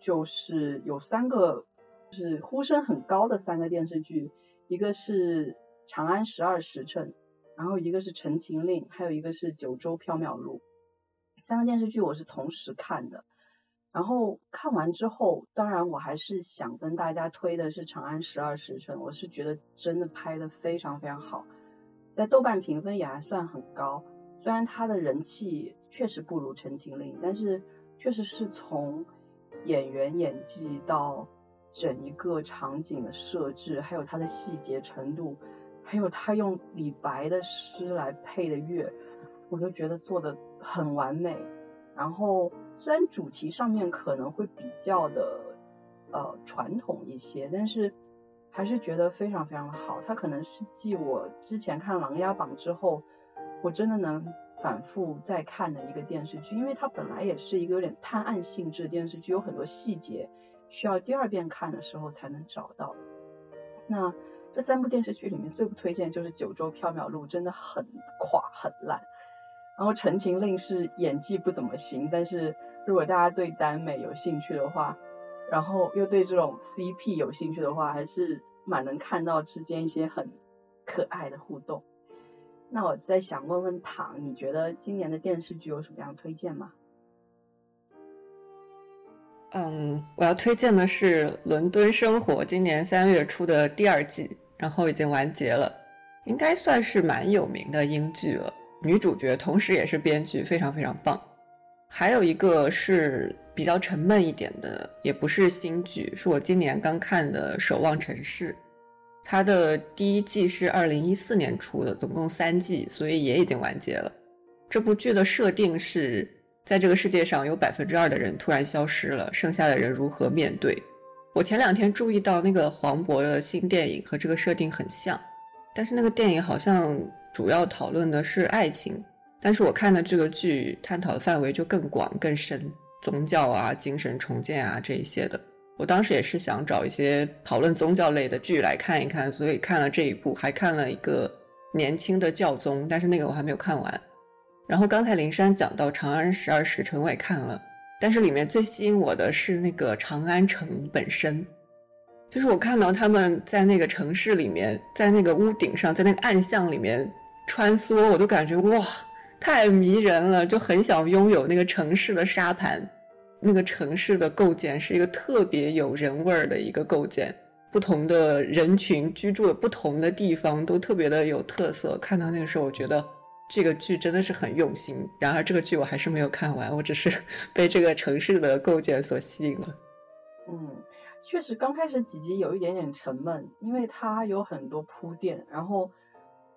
Speaker 1: 就是有三个就是呼声很高的三个电视剧，一个是。长安十二时辰，然后一个是陈情令，还有一个是九州缥缈录，三个电视剧我是同时看的。然后看完之后，当然我还是想跟大家推的是长安十二时辰，我是觉得真的拍的非常非常好，在豆瓣评分也还算很高。虽然它的人气确实不如陈情令，但是确实是从演员演技到整一个场景的设置，还有它的细节程度。还有他用李白的诗来配的乐，我都觉得做的很完美。然后虽然主题上面可能会比较的呃传统一些，但是还是觉得非常非常的好。它可能是继我之前看《琅琊榜》之后，我真的能反复在看的一个电视剧，因为它本来也是一个有点探案性质的电视剧，有很多细节需要第二遍看的时候才能找到。那这三部电视剧里面最不推荐就是《九州缥缈录》，真的很垮很烂。然后《陈情令》是演技不怎么行，但是如果大家对耽美有兴趣的话，然后又对这种 CP 有兴趣的话，还是蛮能看到之间一些很可爱的互动。那我在想问问唐，你觉得今年的电视剧有什么样推荐吗？
Speaker 2: 嗯，我要推荐的是《伦敦生活》，今年三月出的第二季，然后已经完结了，应该算是蛮有名的英剧了。女主角同时也是编剧，非常非常棒。还有一个是比较沉闷一点的，也不是新剧，是我今年刚看的《守望城市》。它的第一季是二零一四年出的，总共三季，所以也已经完结了。这部剧的设定是在这个世界上有百分之二的人突然消失了，剩下的人如何面对？我前两天注意到那个黄渤的新电影和这个设定很像，但是那个电影好像主要讨论的是爱情。但是我看的这个剧探讨的范围就更广更深，宗教啊、精神重建啊这一些的。我当时也是想找一些讨论宗教类的剧来看一看，所以看了这一部，还看了一个年轻的教宗，但是那个我还没有看完。然后刚才灵山讲到《长安十二时辰》，我也看了，但是里面最吸引我的是那个长安城本身，就是我看到他们在那个城市里面，在那个屋顶上，在那个暗巷里面穿梭，我都感觉哇。太迷人了，就很想拥有那个城市的沙盘。那个城市的构建是一个特别有人味儿的一个构建，不同的人群居住的不同的地方都特别的有特色。看到那个时候，我觉得这个剧真的是很用心。然而，这个剧我还是没有看完，我只是 [laughs] 被这个城市的构建所吸引了。
Speaker 1: 嗯，确实，刚开始几集有一点点沉闷，因为它有很多铺垫，然后。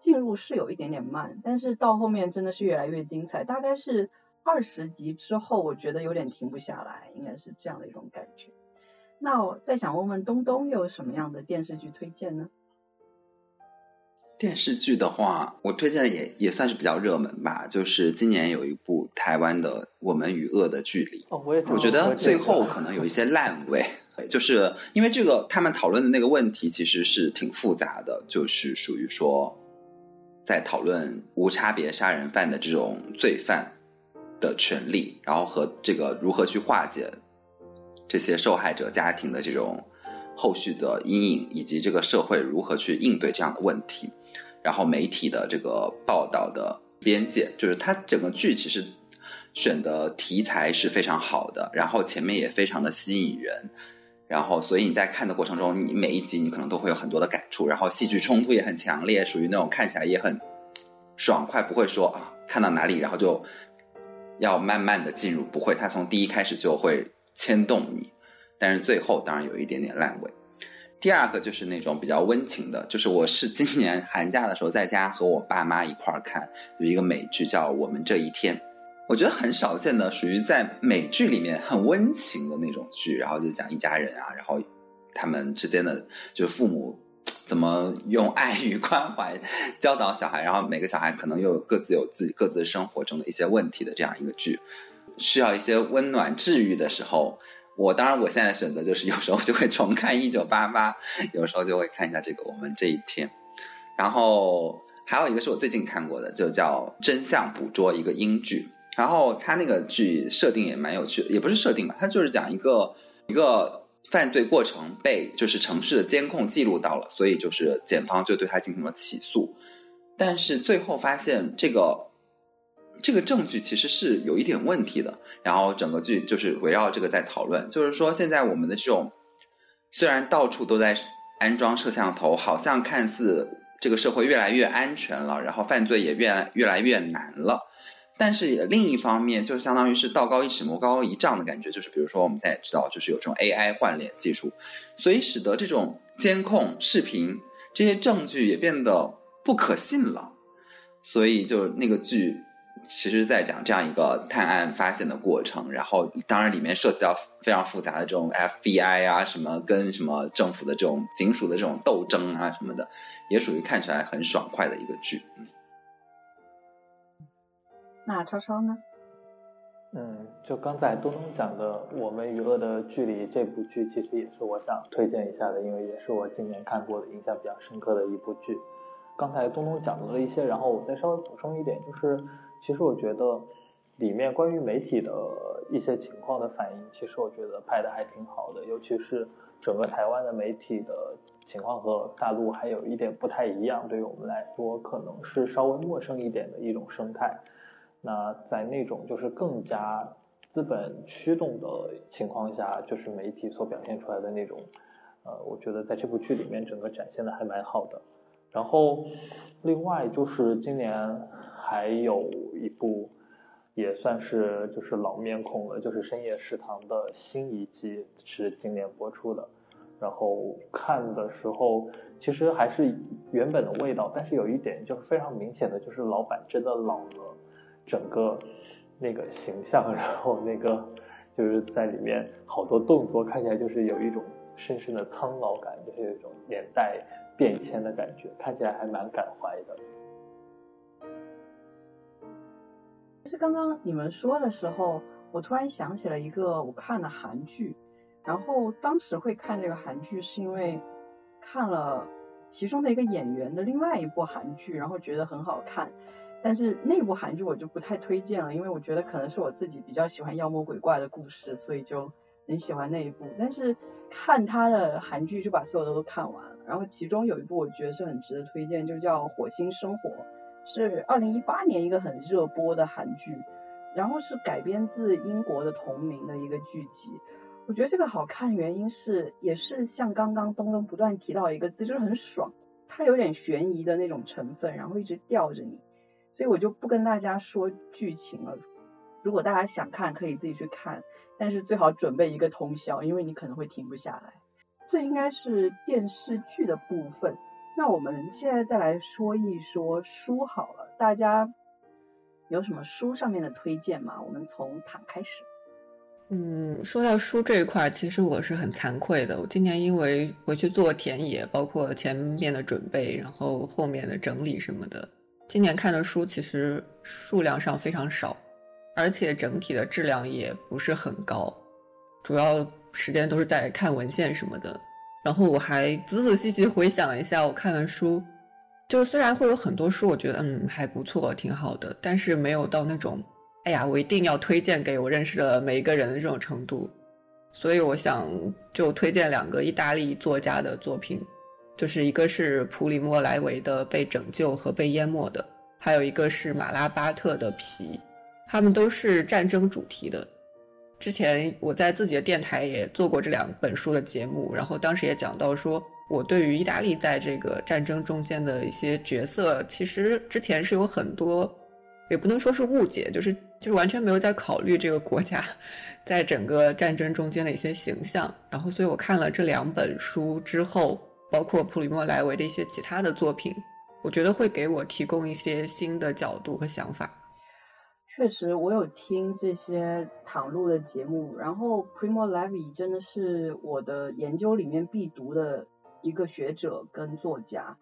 Speaker 1: 进入是有一点点慢，但是到后面真的是越来越精彩。大概是二十集之后，我觉得有点停不下来，应该是这样的一种感觉。那我再想问问东东，有什么样的电视剧推荐呢？
Speaker 3: 电视剧的话，我推荐的也也算是比较热门吧，就是今年有一部台湾的《我们与恶的距离》。
Speaker 4: 哦，我也
Speaker 3: 我觉得最后可能有一些烂尾，就是因为这个他们讨论的那个问题其实是挺复杂的，就是属于说。在讨论无差别杀人犯的这种罪犯的权利，然后和这个如何去化解这些受害者家庭的这种后续的阴影，以及这个社会如何去应对这样的问题，然后媒体的这个报道的边界，就是它整个剧其实选的题材是非常好的，然后前面也非常的吸引人。然后，所以你在看的过程中，你每一集你可能都会有很多的感触，然后戏剧冲突也很强烈，属于那种看起来也很爽快，不会说啊看到哪里然后就要慢慢的进入，不会，他从第一开始就会牵动你，但是最后当然有一点点烂尾。第二个就是那种比较温情的，就是我是今年寒假的时候在家和我爸妈一块儿看，有一个美剧叫《我们这一天》。我觉得很少见的，属于在美剧里面很温情的那种剧，然后就讲一家人啊，然后他们之间的就是父母怎么用爱与关怀教导小孩，然后每个小孩可能又各自有自己各自生活中的一些问题的这样一个剧，需要一些温暖治愈的时候，我当然我现在选择就是有时候就会重看一九八八，有时候就会看一下这个我们这一天，然后还有一个是我最近看过的，就叫真相捕捉一个英剧。然后他那个剧设定也蛮有趣的，也不是设定吧，他就是讲一个一个犯罪过程被就是城市的监控记录到了，所以就是检方就对他进行了起诉，但是最后发现这个这个证据其实是有一点问题的，然后整个剧就是围绕这个在讨论，就是说现在我们的这种虽然到处都在安装摄像头，好像看似这个社会越来越安全了，然后犯罪也越来越来越难了。但是也另一方面，就相当于是道高一尺，魔高一丈的感觉。就是比如说，我们现在知道，就是有这种 AI 换脸技术，所以使得这种监控视频这些证据也变得不可信了。所以，就那个剧其实在讲这样一个探案发现的过程。然后，当然里面涉及到非常复杂的这种 FBI 啊，什么跟什么政府的这种警署的这种斗争啊什么的，也属于看起来很爽快的一个剧。
Speaker 1: 那超超呢？
Speaker 4: 嗯，就刚才东东讲的《我们与恶的距离》这部剧，其实也是我想推荐一下的，因为也是我今年看过的印象比较深刻的一部剧。刚才东东讲了一些，然后我再稍微补充一点，就是其实我觉得里面关于媒体的一些情况的反应，其实我觉得拍的还挺好的，尤其是整个台湾的媒体的情况和大陆还有一点不太一样，对于我们来说可能是稍微陌生一点的一种生态。那在那种就是更加资本驱动的情况下，就是媒体所表现出来的那种，呃，我觉得在这部剧里面整个展现的还蛮好的。然后另外就是今年还有一部也算是就是老面孔了，就是《深夜食堂》的新一季是今年播出的。然后看的时候其实还是原本的味道，但是有一点就是非常明显的就是老板真的老了。整个那个形象，[laughs] 然后那个就是在里面好多动作看起来就是有一种深深的苍老感，就是有一种年代变迁的感觉，看起来还蛮感怀的。
Speaker 1: 其实刚刚你们说的时候，我突然想起了一个我看的韩剧，然后当时会看这个韩剧是因为看了其中的一个演员的另外一部韩剧，然后觉得很好看。但是那部韩剧我就不太推荐了，因为我觉得可能是我自己比较喜欢妖魔鬼怪的故事，所以就很喜欢那一部。但是看他的韩剧就把所有的都看完了，然后其中有一部我觉得是很值得推荐，就叫《火星生活》，是二零一八年一个很热播的韩剧，然后是改编自英国的同名的一个剧集。我觉得这个好看原因是也是像刚刚东东不断提到一个字，就是很爽，它有点悬疑的那种成分，然后一直吊着你。所以我就不跟大家说剧情了，如果大家想看，可以自己去看，但是最好准备一个通宵，因为你可能会停不下来。这应该是电视剧的部分，那我们现在再来说一说书好了，大家有什么书上面的推荐吗？我们从躺开始。
Speaker 2: 嗯，说到书这一块，其实我是很惭愧的，我今年因为回去做田野，包括前面的准备，然后后面的整理什么的。今年看的书其实数量上非常少，而且整体的质量也不是很高，主要时间都是在看文献什么的。然后我还仔仔细细回想了一下我看的书，就是虽然会有很多书，我觉得嗯还不错，挺好的，但是没有到那种哎呀我一定要推荐给我认识的每一个人的这种程度。所以我想就推荐两个意大利作家的作品。就是一个是普里莫莱维的《被拯救和被淹没的》，还有一个是马拉巴特的《皮》，他们都是战争主题的。之前我在自己的电台也做过这两本书的节目，然后当时也讲到说，我对于意大利在这个战争中间的一些角色，其实之前是有很多，也不能说是误解，就是就是完全没有在考虑这个国家在整个战争中间的一些形象。然后，所以我看了这两本书之后。包括普里莫莱维的一些其他的作品，我觉得会给我提供一些新的角度和想法。
Speaker 1: 确实，我有听这些躺录的节目，然后 Primo Levi 真的是我的研究里面必读的一个学者跟作家。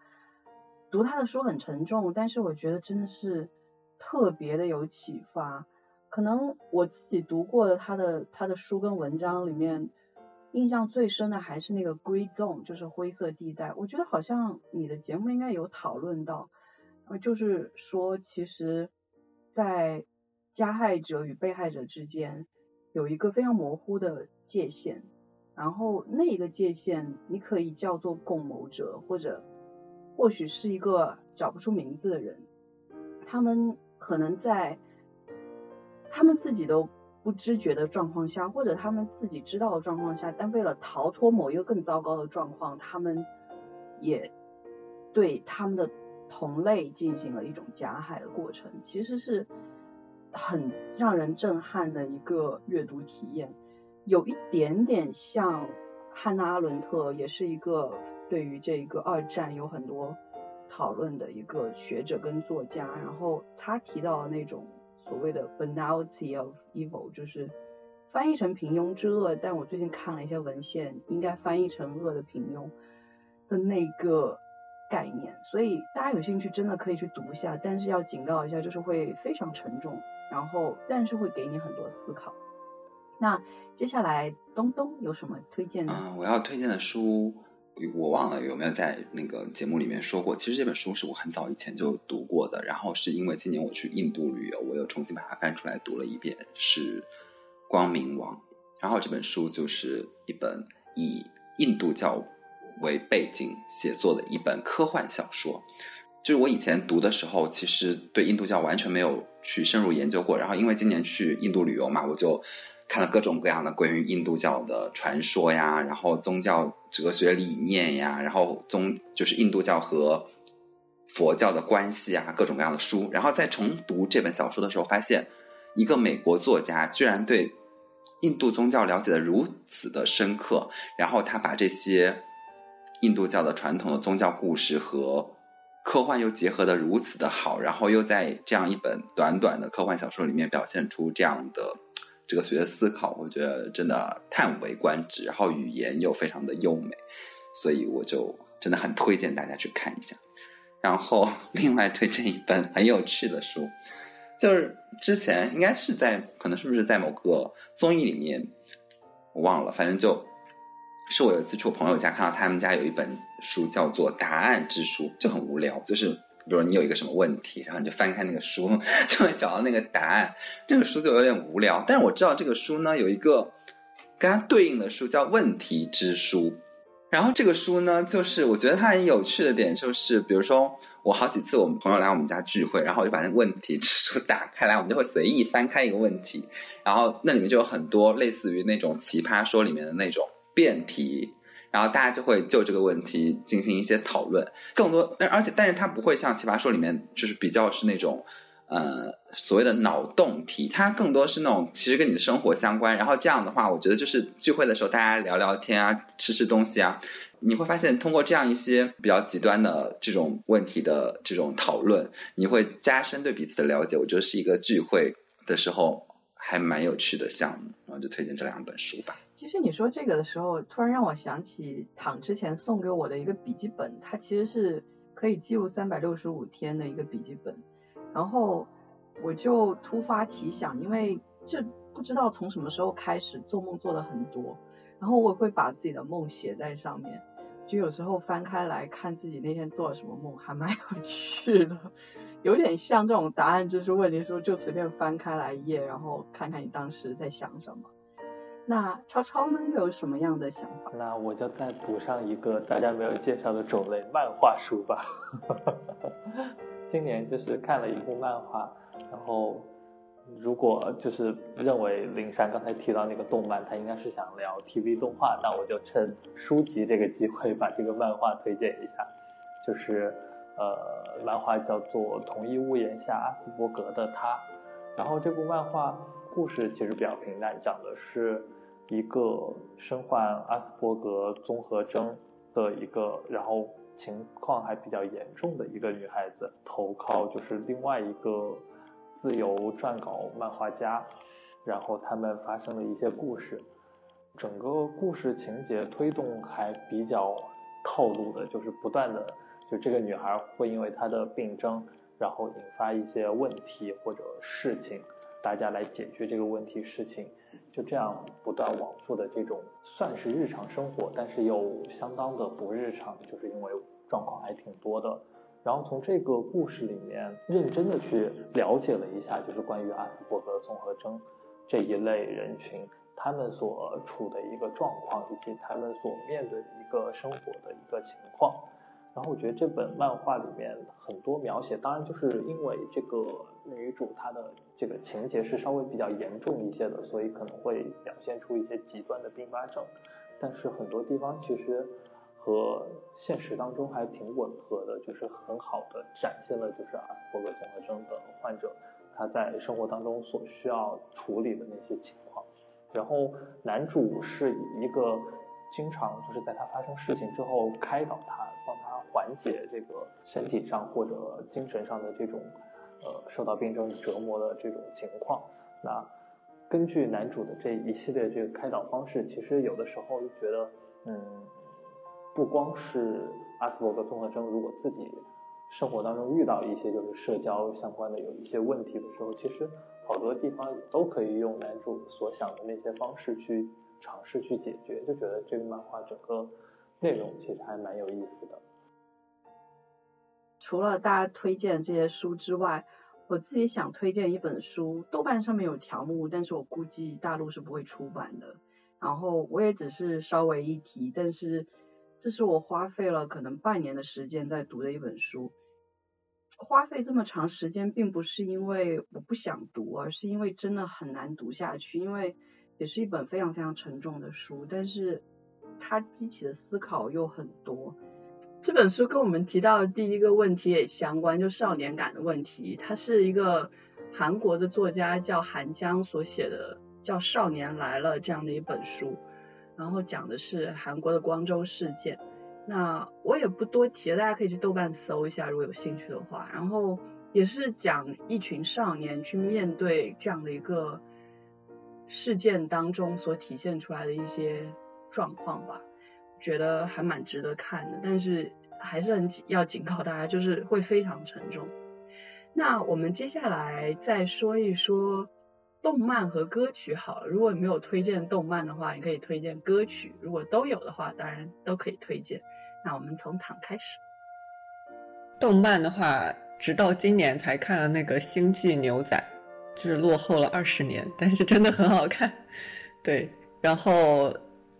Speaker 1: 读他的书很沉重，但是我觉得真的是特别的有启发。可能我自己读过的他的他的书跟文章里面。印象最深的还是那个 Grey Zone，就是灰色地带。我觉得好像你的节目应该有讨论到，呃，就是说其实，在加害者与被害者之间有一个非常模糊的界限，然后那一个界限你可以叫做共谋者，或者或许是一个找不出名字的人，他们可能在他们自己都。不知觉的状况下，或者他们自己知道的状况下，但为了逃脱某一个更糟糕的状况，他们也对他们的同类进行了一种加害的过程，其实是很让人震撼的一个阅读体验，有一点点像汉娜阿伦特，也是一个对于这个二战有很多讨论的一个学者跟作家，然后他提到的那种。所谓的 banality of evil 就是翻译成平庸之恶，但我最近看了一些文献，应该翻译成恶的平庸的那个概念，所以大家有兴趣真的可以去读一下，但是要警告一下，就是会非常沉重，然后但是会给你很多思考。那接下来东东有什么推荐呢？
Speaker 3: 嗯，我要推荐的书，我忘了有没有在那个节目里面说过。其实这本书是我很早以前就读过的，然后是因为今年我去印度旅游，我又重新把它翻出来读了一遍，是《光明王》。然后这本书就是一本以印度教为背景写作的一本科幻小说。就是我以前读的时候，其实对印度教完全没有去深入研究过。然后因为今年去印度旅游嘛，我就。看了各种各样的关于印度教的传说呀，然后宗教哲学理念呀，然后宗就是印度教和佛教的关系啊，各种各样的书。然后在重读这本小说的时候，发现一个美国作家居然对印度宗教了解的如此的深刻，然后他把这些印度教的传统的宗教故事和科幻又结合的如此的好，然后又在这样一本短短的科幻小说里面表现出这样的。哲学思考，我觉得真的叹为观止，然后语言又非常的优美，所以我就真的很推荐大家去看一下。然后另外推荐一本很有趣的书，就是之前应该是在可能是不是在某个综艺里面，我忘了，反正就是我有一次去我朋友家看到他们家有一本书叫做《答案之书》，就很无聊，就是。比如你有一个什么问题，然后你就翻开那个书，[laughs] 就会找到那个答案。这个书就有点无聊，但是我知道这个书呢有一个跟它对应的书叫《问题之书》。然后这个书呢，就是我觉得它很有趣的点就是，比如说我好几次我们朋友来我们家聚会，然后我就把那个问题之书打开来，我们就会随意翻开一个问题，然后那里面就有很多类似于那种奇葩说里面的那种辩题。然后大家就会就这个问题进行一些讨论，更多，但而且但是它不会像奇葩说里面就是比较是那种，呃，所谓的脑洞题，它更多是那种其实跟你的生活相关。然后这样的话，我觉得就是聚会的时候大家聊聊天啊，吃吃东西啊，你会发现通过这样一些比较极端的这种问题的这种讨论，你会加深对彼此的了解。我觉得是一个聚会的时候。还蛮有趣的项目，然后就推荐这两本书吧。
Speaker 1: 其实你说这个的时候，突然让我想起躺之前送给我的一个笔记本，它其实是可以记录三百六十五天的一个笔记本。然后我就突发奇想，因为这不知道从什么时候开始做梦做的很多，然后我会把自己的梦写在上面，就有时候翻开来看自己那天做了什么梦，还蛮有趣的。有点像这种答案之书问题书，就随便翻开来一页，然后看看你当时在想什么。那超超呢，有什么样的想法？
Speaker 4: 那我就再补上一个大家没有介绍的种类——漫画书吧。今年就是看了一部漫画，然后如果就是认为林珊刚才提到那个动漫，他应该是想聊 TV 动画，那我就趁书籍这个机会把这个漫画推荐一下，就是。呃，漫画叫做《同一屋檐下阿斯伯格的他》，然后这部漫画故事其实比较平淡，讲的是一个身患阿斯伯格综合征的一个，然后情况还比较严重的一个女孩子，投靠就是另外一个自由撰稿漫画家，然后他们发生了一些故事，整个故事情节推动还比较套路的，就是不断的。就这个女孩会因为她的病症，然后引发一些问题或者事情，大家来解决这个问题事情，就这样不断往复的这种算是日常生活，但是又相当的不日常，就是因为状况还挺多的。然后从这个故事里面认真的去了解了一下，就是关于阿斯伯格综合征这一类人群，他们所处的一个状况，以及他们所面对的一个生活的一个情况。然后我觉得这本漫画里面很多描写，当然就是因为这个女主她的这个情节是稍微比较严重一些的，所以可能会表现出一些极端的并发症。但是很多地方其实和现实当中还挺吻合的，就是很好的展现了就是阿斯伯格综合征的患者他在生活当中所需要处理的那些情况。然后男主是一个经常就是在他发生事情之后开导他。缓解这个身体上或者精神上的这种呃受到病症折磨的这种情况。那根据男主的这一系列这个开导方式，其实有的时候就觉得，嗯，不光是阿斯伯格综合征，如果自己生活当中遇到一些就是社交相关的有一些问题的时候，其实好多地方都可以用男主所想的那些方式去尝试去解决，就觉得这个漫画整个内容其实还蛮有意思的。
Speaker 1: 除了大家推荐这些书之外，我自己想推荐一本书，豆瓣上面有条目，但是我估计大陆是不会出版的。然后我也只是稍微一提，但是这是我花费了可能半年的时间在读的一本书。花费这么长时间，并不是因为我不想读，而是因为真的很难读下去。因为也是一本非常非常沉重的书，但是它激起的思考又很多。这本书跟我们提到的第一个问题也相关，就少年感的问题。它是一个韩国的作家叫韩江所写的，叫《少年来了》这样的一本书，然后讲的是韩国的光州事件。那我也不多提了，大家可以去豆瓣搜一下，如果有兴趣的话。然后也是讲一群少年去面对这样的一个事件当中所体现出来的一些状况吧，觉得还蛮值得看的。但是还是很要警告大家，就是会非常沉重。那我们接下来再说一说动漫和歌曲好了。如果你没有推荐动漫的话，你可以推荐歌曲；如果都有的话，当然都可以推荐。那我们从躺开始。
Speaker 2: 动漫的话，直到今年才看了那个《星际牛仔》，就是落后了二十年，但是真的很好看。对，然后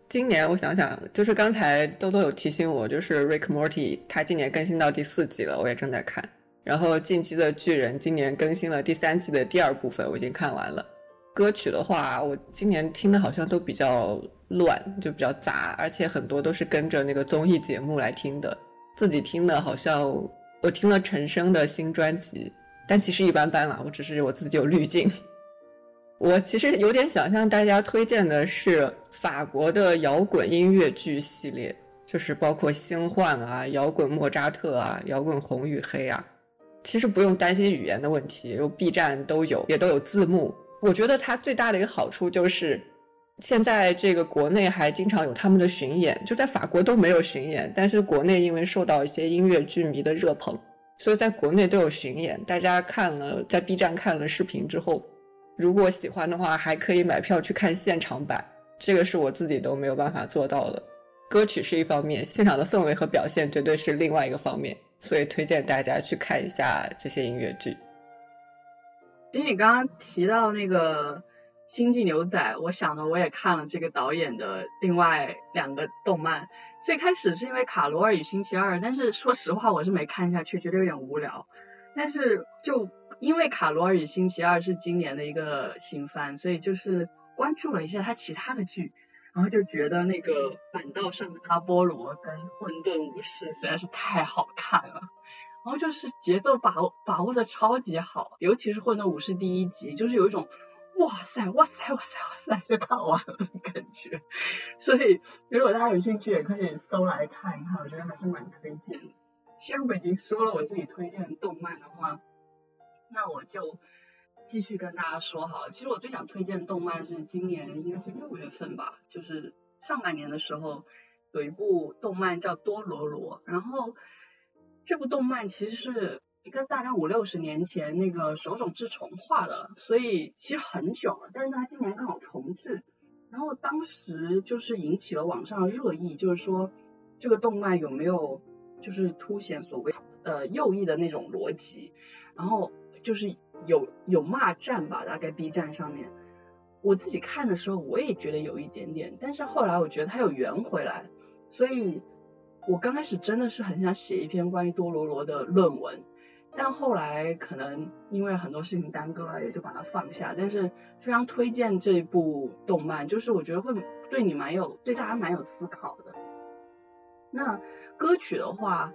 Speaker 2: 今年我想想，就是刚才豆豆有提醒我，就是《Rick Morty》，它今年更新到第四季了，我也正在看。然后《进击的巨人》今年更新了第三季的第二部分，我已经看完了。歌曲的话，我今年听的好像都比较乱，就比较杂，而且很多都是跟着那个综艺节目来听的。自己听的好像我听了陈升的新专辑，但其实一般般啦，我只是我自己有滤镜。我其实有点想向大家推荐的是法国的摇滚音乐剧系列，就是包括星幻啊、摇滚莫扎特啊、摇滚红与黑啊。其实不用担心语言的问题，有 B 站都有，也都有字幕。我觉得它最大的一个好处就是，现在这个国内还经常有他们的巡演，就在法国都没有巡演，但是国内因为受到一些音乐剧迷的热捧，所以在国内都有巡演。大家看了在 B 站看了视频之后，如果喜欢的话，还可以买票去看现场版，这个是我自己都没有办法做到的。歌曲是一方面，现场的氛围和表现绝对是另外一个方面，所以推荐大家去看一下这些音乐剧。
Speaker 1: 其实你刚刚提到那个《星际牛仔》，我想着我也看了这个导演的另外两个动漫。最开始是因为《卡罗尔与星期二》，但是说实话我是没看下去，觉得有点无聊。但是就因为《卡罗尔与星期二》是今年的一个新番，所以就是关注了一下他其他的剧，然后就觉得那个《板道上的阿波罗》跟《混沌武士》实在是太好看了。然后就是节奏把握把握的超级好，尤其是《混沌武士》第一集，就是有一种哇塞哇塞哇塞哇塞就看完了的感觉。所以如果大家有兴趣，也可以搜来看一看，我觉得还是蛮推荐的。既然我已经说了我自己推荐的动漫的话，那我就继续跟大家说好了。其实我最想推荐的动漫是今年应该是六月份吧，就是上半年的时候有一部动漫叫《多罗罗》，然后。这部动漫其实是一个大概五六十年前那个手冢治虫画的了，所以其实很久了。但是他今年刚好重置，然后当时就是引起了网上热议，就是说这个动漫有没有就是凸显所谓呃右翼的那种逻辑，然后就是有有骂战吧，大概 B 站上面。我自己看的时候我也觉得有一点点，但是后来我觉得他有圆回来，所以。我刚开始真的是很想写一篇关于多罗罗的论文，但后来可能因为很多事情耽搁了，也就把它放下。但是非常推荐这部动漫，就是我觉得会对你蛮有，对大家蛮有思考的。那歌曲的话，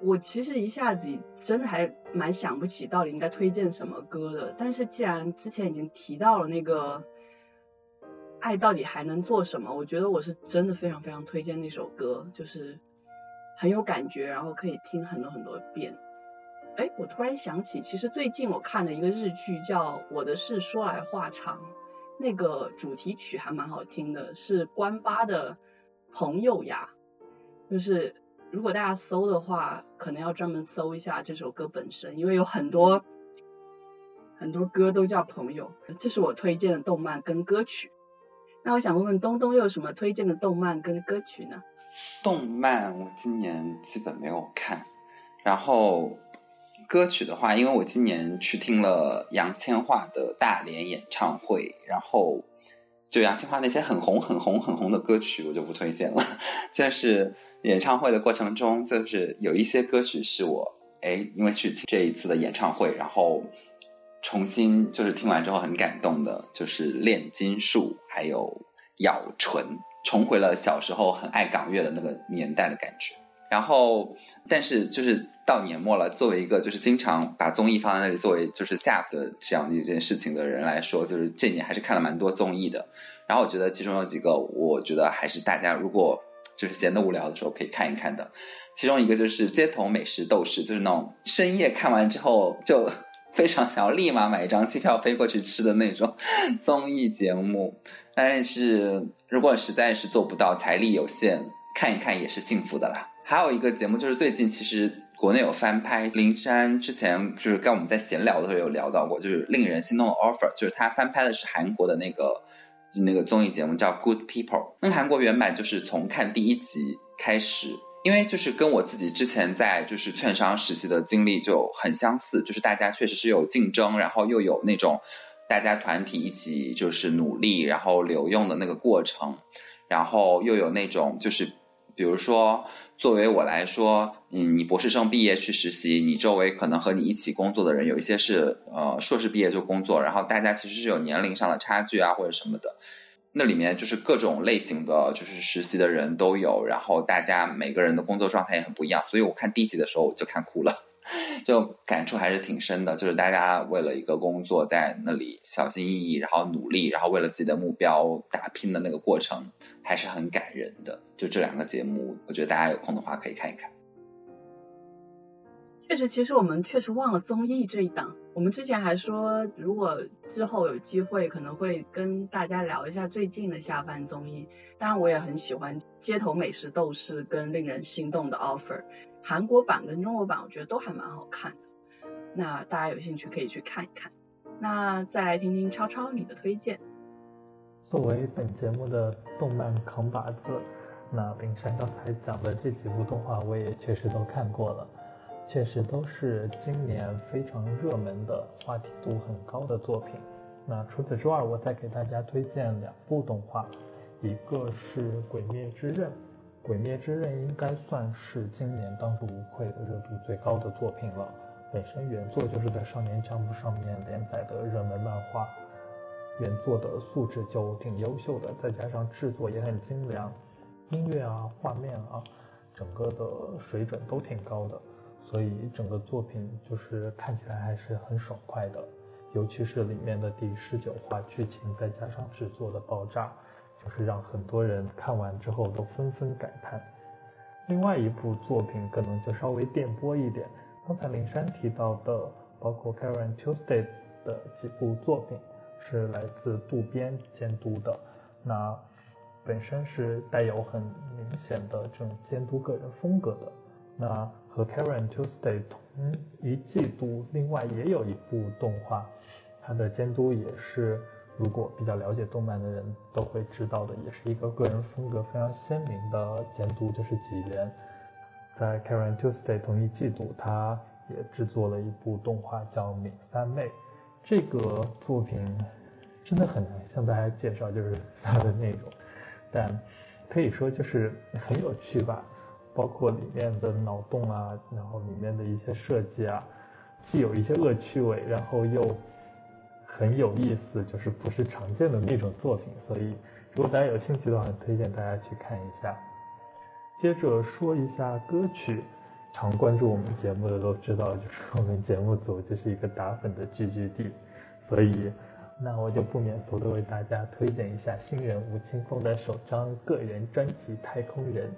Speaker 1: 我其实一下子真的还蛮想不起到底应该推荐什么歌的。但是既然之前已经提到了那个。爱到底还能做什么？我觉得我是真的非常非常推荐那首歌，就是很有感觉，然后可以听很多很多遍。哎，我突然想起，其实最近我看的一个日剧叫《我的事说来话长》，那个主题曲还蛮好听的，是关八的朋友呀。就是如果大家搜的话，可能要专门搜一下这首歌本身，因为有很多很多歌都叫朋友。这是我推荐的动漫跟歌曲。那我想问问东东，又有什么推荐的动漫跟歌曲呢？
Speaker 3: 动漫我今年基本没有看，然后歌曲的话，因为我今年去听了杨千嬅的大连演唱会，然后就杨千嬅那些很红、很红、很红的歌曲，我就不推荐了。[laughs] 就是演唱会的过程中，就是有一些歌曲是我哎，因为去这一次的演唱会，然后重新就是听完之后很感动的，就是《炼金术》还有《咬唇》。重回了小时候很爱港乐的那个年代的感觉，然后，但是就是到年末了，作为一个就是经常把综艺放在那里作为就是下的这样一件事情的人来说，就是这年还是看了蛮多综艺的。然后我觉得其中有几个，我觉得还是大家如果就是闲得无聊的时候可以看一看的。其中一个就是《街头美食斗士》，就是那种深夜看完之后就。[laughs] 非常想要立马买一张机票飞过去吃的那种 [laughs] 综艺节目，但是如果实在是做不到，财力有限，看一看也是幸福的啦。还有一个节目就是最近其实国内有翻拍，林珊之前就是跟我们在闲聊的时候有聊到过，就是令人心动的 offer，就是他翻拍的是韩国的那个那个综艺节目叫 Good People，那韩国原版就是从看第一集开始。因为就是跟我自己之前在就是券商实习的经历就很相似，就是大家确实是有竞争，然后又有那种大家团体一起就是努力，然后留用的那个过程，然后又有那种就是比如说作为我来说，嗯，你博士生毕业去实习，你周围可能和你一起工作的人有一些是呃硕士毕业就工作，然后大家其实是有年龄上的差距啊或者什么的。那里面就是各种类型的，就是实习的人都有，然后大家每个人的工作状态也很不一样，所以我看第一集的时候我就看哭了，就感触还是挺深的。就是大家为了一个工作在那里小心翼翼，然后努力，然后为了自己的目标打拼的那个过程，还是很感人的。就这两个节目，我觉得大家有空的话可以看一看。
Speaker 1: 确实，其实我们确实忘了综艺这一档。我们之前还说，如果之后有机会，可能会跟大家聊一下最近的下饭综艺。当然，我也很喜欢《街头美食斗士》跟《令人心动的 offer》，韩国版跟中国版我觉得都还蛮好看的。那大家有兴趣可以去看一看。那再来听听超超你的推荐。
Speaker 4: 作为本节目的动漫扛把子，那冰山刚才讲的这几部动画，我也确实都看过了。确实都是今年非常热门的话题度很高的作品。那除此之外，我再给大家推荐两部动画，一个是《鬼灭之刃》。《鬼灭之刃》应该算是今年当之无愧的热度最高的作品了。本身原作就是在少年 Jump 上面连载的热门漫画，原作的素质就挺优秀的，再加上制作也很精良，音乐啊、画面啊，整个的水准都挺高的。所以整个作品就是看起来还是很爽快的，尤其是里面的第十九话剧情，再加上制作的爆炸，是让很多人看完之后都纷纷感叹。另外一部作品可能就稍微电波一点，刚才林珊提到的，包括 Karen Tuesday 的几部作品是来自渡边监督的，那本身是带有很明显的这种监督个人风格的，那。和 Karen Tuesday 同一季度，另外也有一部动画，它的监督也是，如果比较了解动漫的人都会知道的，也是一个个人风格非常鲜明的监督，就是吉原。在 Karen Tuesday 同一季度，他也制作了一部动画叫《敏三妹》，这个作品真的很难向大家介绍，就是它的内容，但可以说就是很有趣吧。包括里面的脑洞啊，然后里面的一些设计啊，既有一些恶趣味，然后又很有意思，就是不是常见的那种作品。所以，如果大家有兴趣的话，很推荐大家去看一下。接着说一下歌曲，常关注我们节目的都知道，就是我们节目组就是一个打粉的聚集地，所以那我就不免俗的为大家推荐一下新人吴青峰的首张个人专辑《太空人》。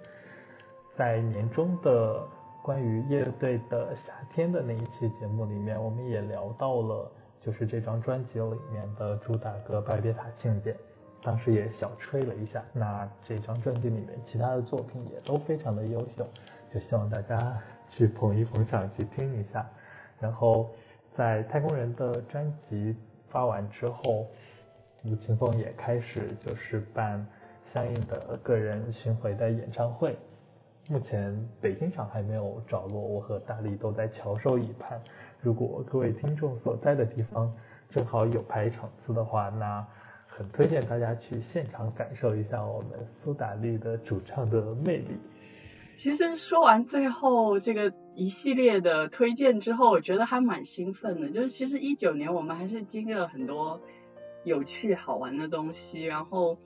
Speaker 4: 在年终的关于乐队的夏天的那一期节目里面，我们也聊到了，就是这张专辑里面的主打歌《巴别塔庆典》。当时也小吹了一下。那这张专辑里面其他的作品也都非常的优秀，就希望大家去捧一捧场，去听一下。然后在太空人的专辑发完之后，吴青峰也开始就是办相应的个人巡回的演唱会。目前北京场还没有着落，我和大力都在翘首以盼。如果各位听众所在的地方正好有排场次的话，那很推荐大家去现场感受一下我们苏打绿的主唱的魅力。
Speaker 1: 其实说完最后这个一系列的推荐之后，我觉得还蛮兴奋的。就是其实一九年我们还是经历了很多有趣好玩的东西，然后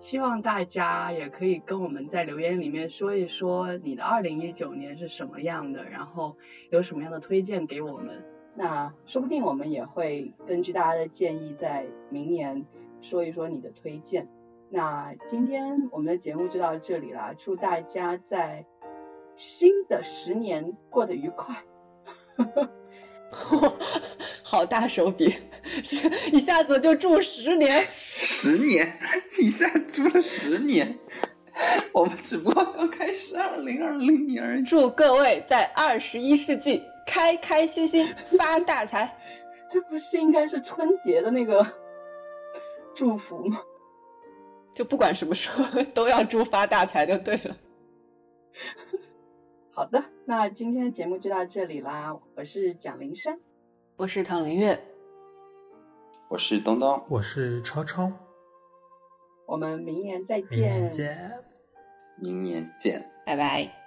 Speaker 1: 希望大家也可以跟我们在留言里面说一说你的二零一九年是什么样的，然后有什么样的推荐给我们。那说不定我们也会根据大家的建议，在明年说一说你的推荐。那今天我们的节目就到这里啦，祝大家在新的十年过得愉快。[laughs]
Speaker 2: 好大手笔，[laughs] 一下子就住十年，
Speaker 3: 十年，一下住了十年。我们只不过刚开始二零二零年而已，
Speaker 2: 祝各位在二十一世纪。开开心心发大财，
Speaker 1: 这不是应该是春节的那个祝福吗？
Speaker 2: 就不管什么时候 [laughs] 都要祝发大财就对了。
Speaker 1: 好的，那今天的节目就到这里啦。我是蒋林山，
Speaker 2: 我是唐林月，
Speaker 3: 我是东东，
Speaker 4: 我是超超。
Speaker 1: 我们明年再见，
Speaker 4: 明年见，
Speaker 3: 明年见，
Speaker 2: 拜拜。